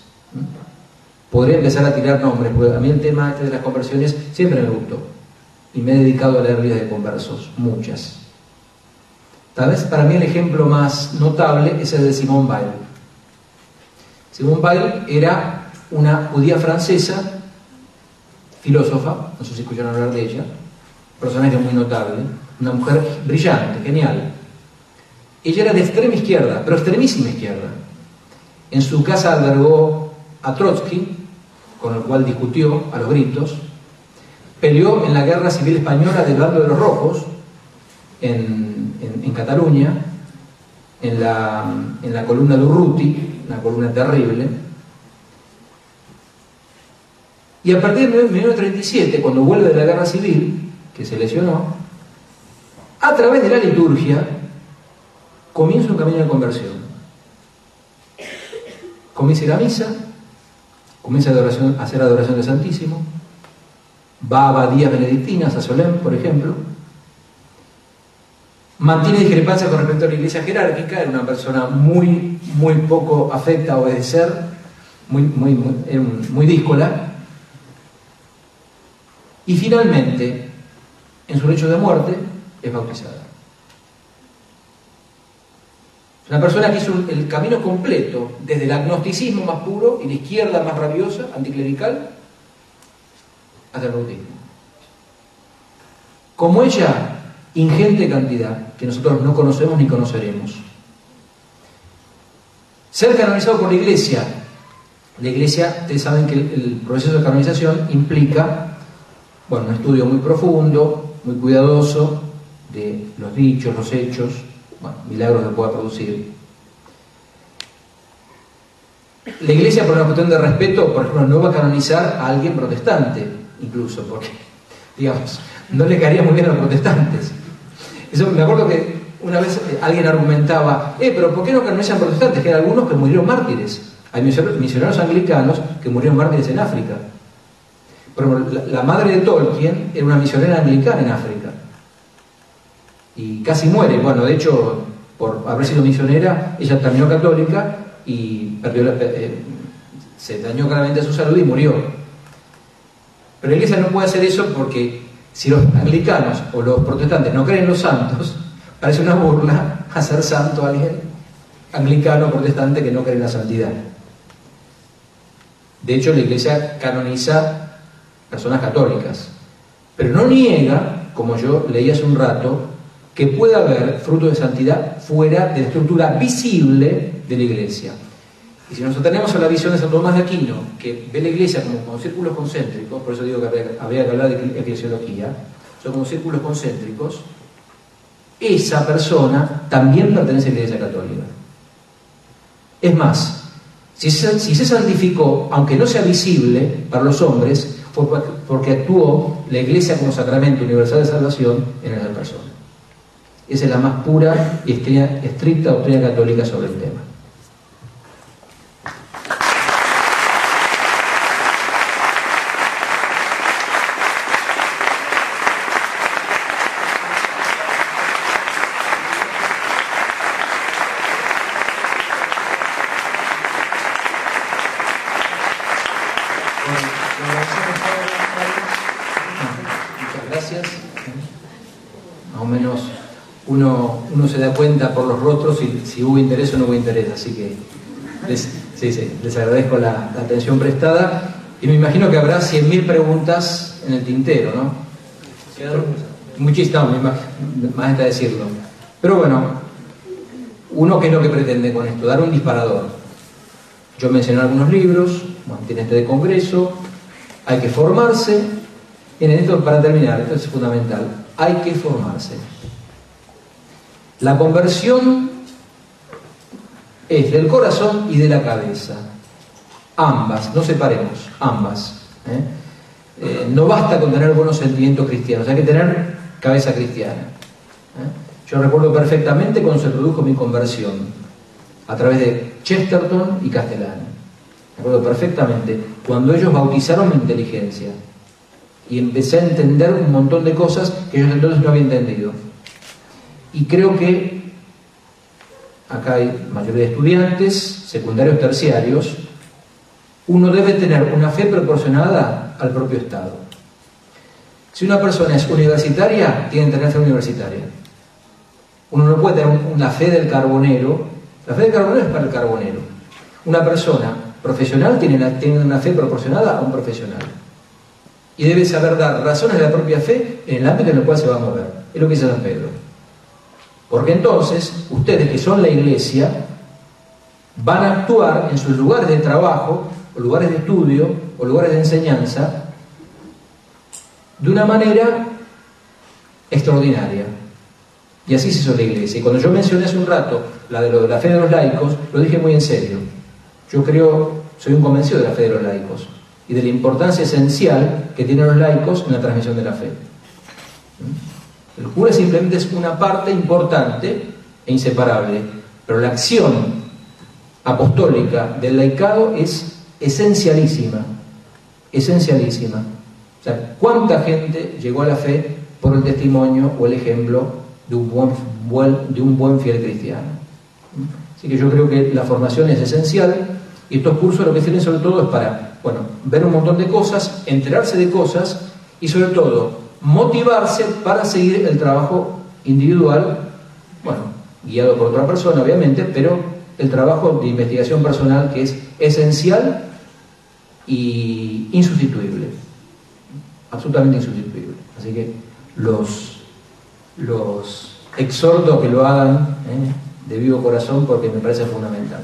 Podría empezar a tirar nombres, porque a mí el tema este de las conversiones siempre me gustó y me he dedicado a leer vidas de conversos, muchas. Tal vez para mí el ejemplo más notable es el de Simone Weil. Simone Weil era una judía francesa filósofa, no sé si escucharon hablar de ella, personaje muy notable, una mujer brillante, genial. Ella era de extrema izquierda, pero extremísima izquierda. En su casa albergó a Trotsky, con el cual discutió a los gritos, peleó en la guerra civil española del bando de los rojos, en, en, Cataluña, en la, en la columna de Urruti, una columna terrible, y a partir de 1937, cuando vuelve de la guerra civil, que se lesionó, a través de la liturgia, comienza un camino de conversión. Comienza a ir a misa, comienza a, hacer adoración del Santísimo, va a abadías benedictinas, a Solén, por ejemplo, mantiene discrepancias con respecto a la iglesia jerárquica, era una persona muy, muy poco afecta a obedecer, muy, muy, muy, muy díscola, y finalmente, en su lecho de muerte, es bautizada. Es una persona que hizo el camino completo, desde el agnosticismo más puro y la izquierda más rabiosa, anticlerical, hasta el bautismo. Como ella, ingente cantidad que nosotros no conocemos ni conoceremos. Ser canonizado por la iglesia. La iglesia, ustedes saben que el proceso de canonización implica bueno, un estudio muy profundo, muy cuidadoso de los dichos, los hechos, bueno, milagros que pueda producir. La Iglesia, por una cuestión de respeto, por ejemplo, no va a canonizar a alguien protestante, incluso, porque, digamos, no le caería muy bien a los protestantes. Eso, me acuerdo que una vez alguien argumentaba, eh, pero ¿por qué no canonizan protestantes? Que hay algunos que murieron mártires. Hay misioneros anglicanos que murieron mártires en África. Pero la, madre de Tolkien era una misionera anglicana en África. Y casi muere. Bueno, de hecho, por haber sido misionera, ella terminó católica y perdió eh, se dañó claramente su salud y murió. Pero la iglesia no puede hacer eso porque si los anglicanos o los protestantes no creen en los santos, parece una burla hacer santo a alguien anglicano o protestante que no cree en la santidad. De hecho, la iglesia canoniza personas católicas, pero no niega, como yo leí hace un rato, que pueda haber fruto de santidad fuera de la estructura visible de la iglesia. Y si nos atenemos a la visión de San Tomás de Aquino, que ve la iglesia como, círculos concéntricos, por eso digo que habría, que hablar de eclesiología, son como círculos concéntricos, esa persona también pertenece a la Iglesia Católica. Es más, si se, si se santificó, aunque no sea visible para los hombres, porque actuó la Iglesia como sacramento universal de salvación en esa persona. Esa es la más pura y estricta doctrina católica sobre el tema. Da cuenta por los rostros si, si hubo interés o no hubo interés. Así que sí, sí, les agradezco la, atención prestada y me imagino que habrá 100.000 preguntas en el tintero, ¿no? Muchísimas, más está decirlo. Pero bueno, uno qué es lo que pretende con esto, dar un disparador. Yo mencioné algunos libros, bueno, tiene este de congreso, hay que formarse. en esto para terminar, esto es fundamental, hay que formarse. La conversión es del corazón y de la cabeza. Ambas, no separemos, ambas. ¿eh? Eh, no basta con tener buenos sentimientos cristianos, hay que tener cabeza cristiana. ¿eh? Yo recuerdo perfectamente cuando se produjo mi conversión, a través de Chesterton y Castellani. Recuerdo perfectamente cuando ellos bautizaron mi inteligencia y empecé a entender un montón de cosas que yo entonces no había entendido. Y creo que acá hay mayoría de estudiantes, secundarios, terciarios, uno debe tener una fe proporcionada al propio Estado. Si una persona es universitaria, tiene que tener fe universitaria. Uno no puede tener una fe del carbonero. La fe del carbonero es para el carbonero. Una persona profesional tiene, tiene una fe proporcionada a un profesional. Y debe saber dar razones de la propia fe en el ámbito en el cual se va a mover. Es lo que dice San Pedro. Porque entonces ustedes que son la iglesia van a actuar en sus lugares de trabajo o lugares de estudio o lugares de enseñanza de una manera extraordinaria. Y así se hizo la iglesia. Y cuando yo mencioné hace un rato la de, de la fe de los laicos, lo dije muy en serio. Yo creo, soy un convencido de la fe de los laicos y de la importancia esencial que tienen los laicos en la transmisión de la fe. El cura simplemente es una parte importante e inseparable, pero la acción apostólica del laicado es esencialísima, esencialísima. O sea, ¿cuánta gente llegó a la fe por el testimonio o el ejemplo de un buen, de un buen fiel cristiano? Así que yo creo que la formación es esencial y estos cursos lo que sirven sobre todo es para, bueno, ver un montón de cosas, enterarse de cosas y sobre todo motivarse para seguir el trabajo individual, bueno, guiado por otra persona, obviamente, pero el trabajo de investigación personal que es esencial y insustituible, absolutamente insustituible. Así que los, los exhorto que lo hagan ¿eh? de vivo corazón porque me parece fundamental.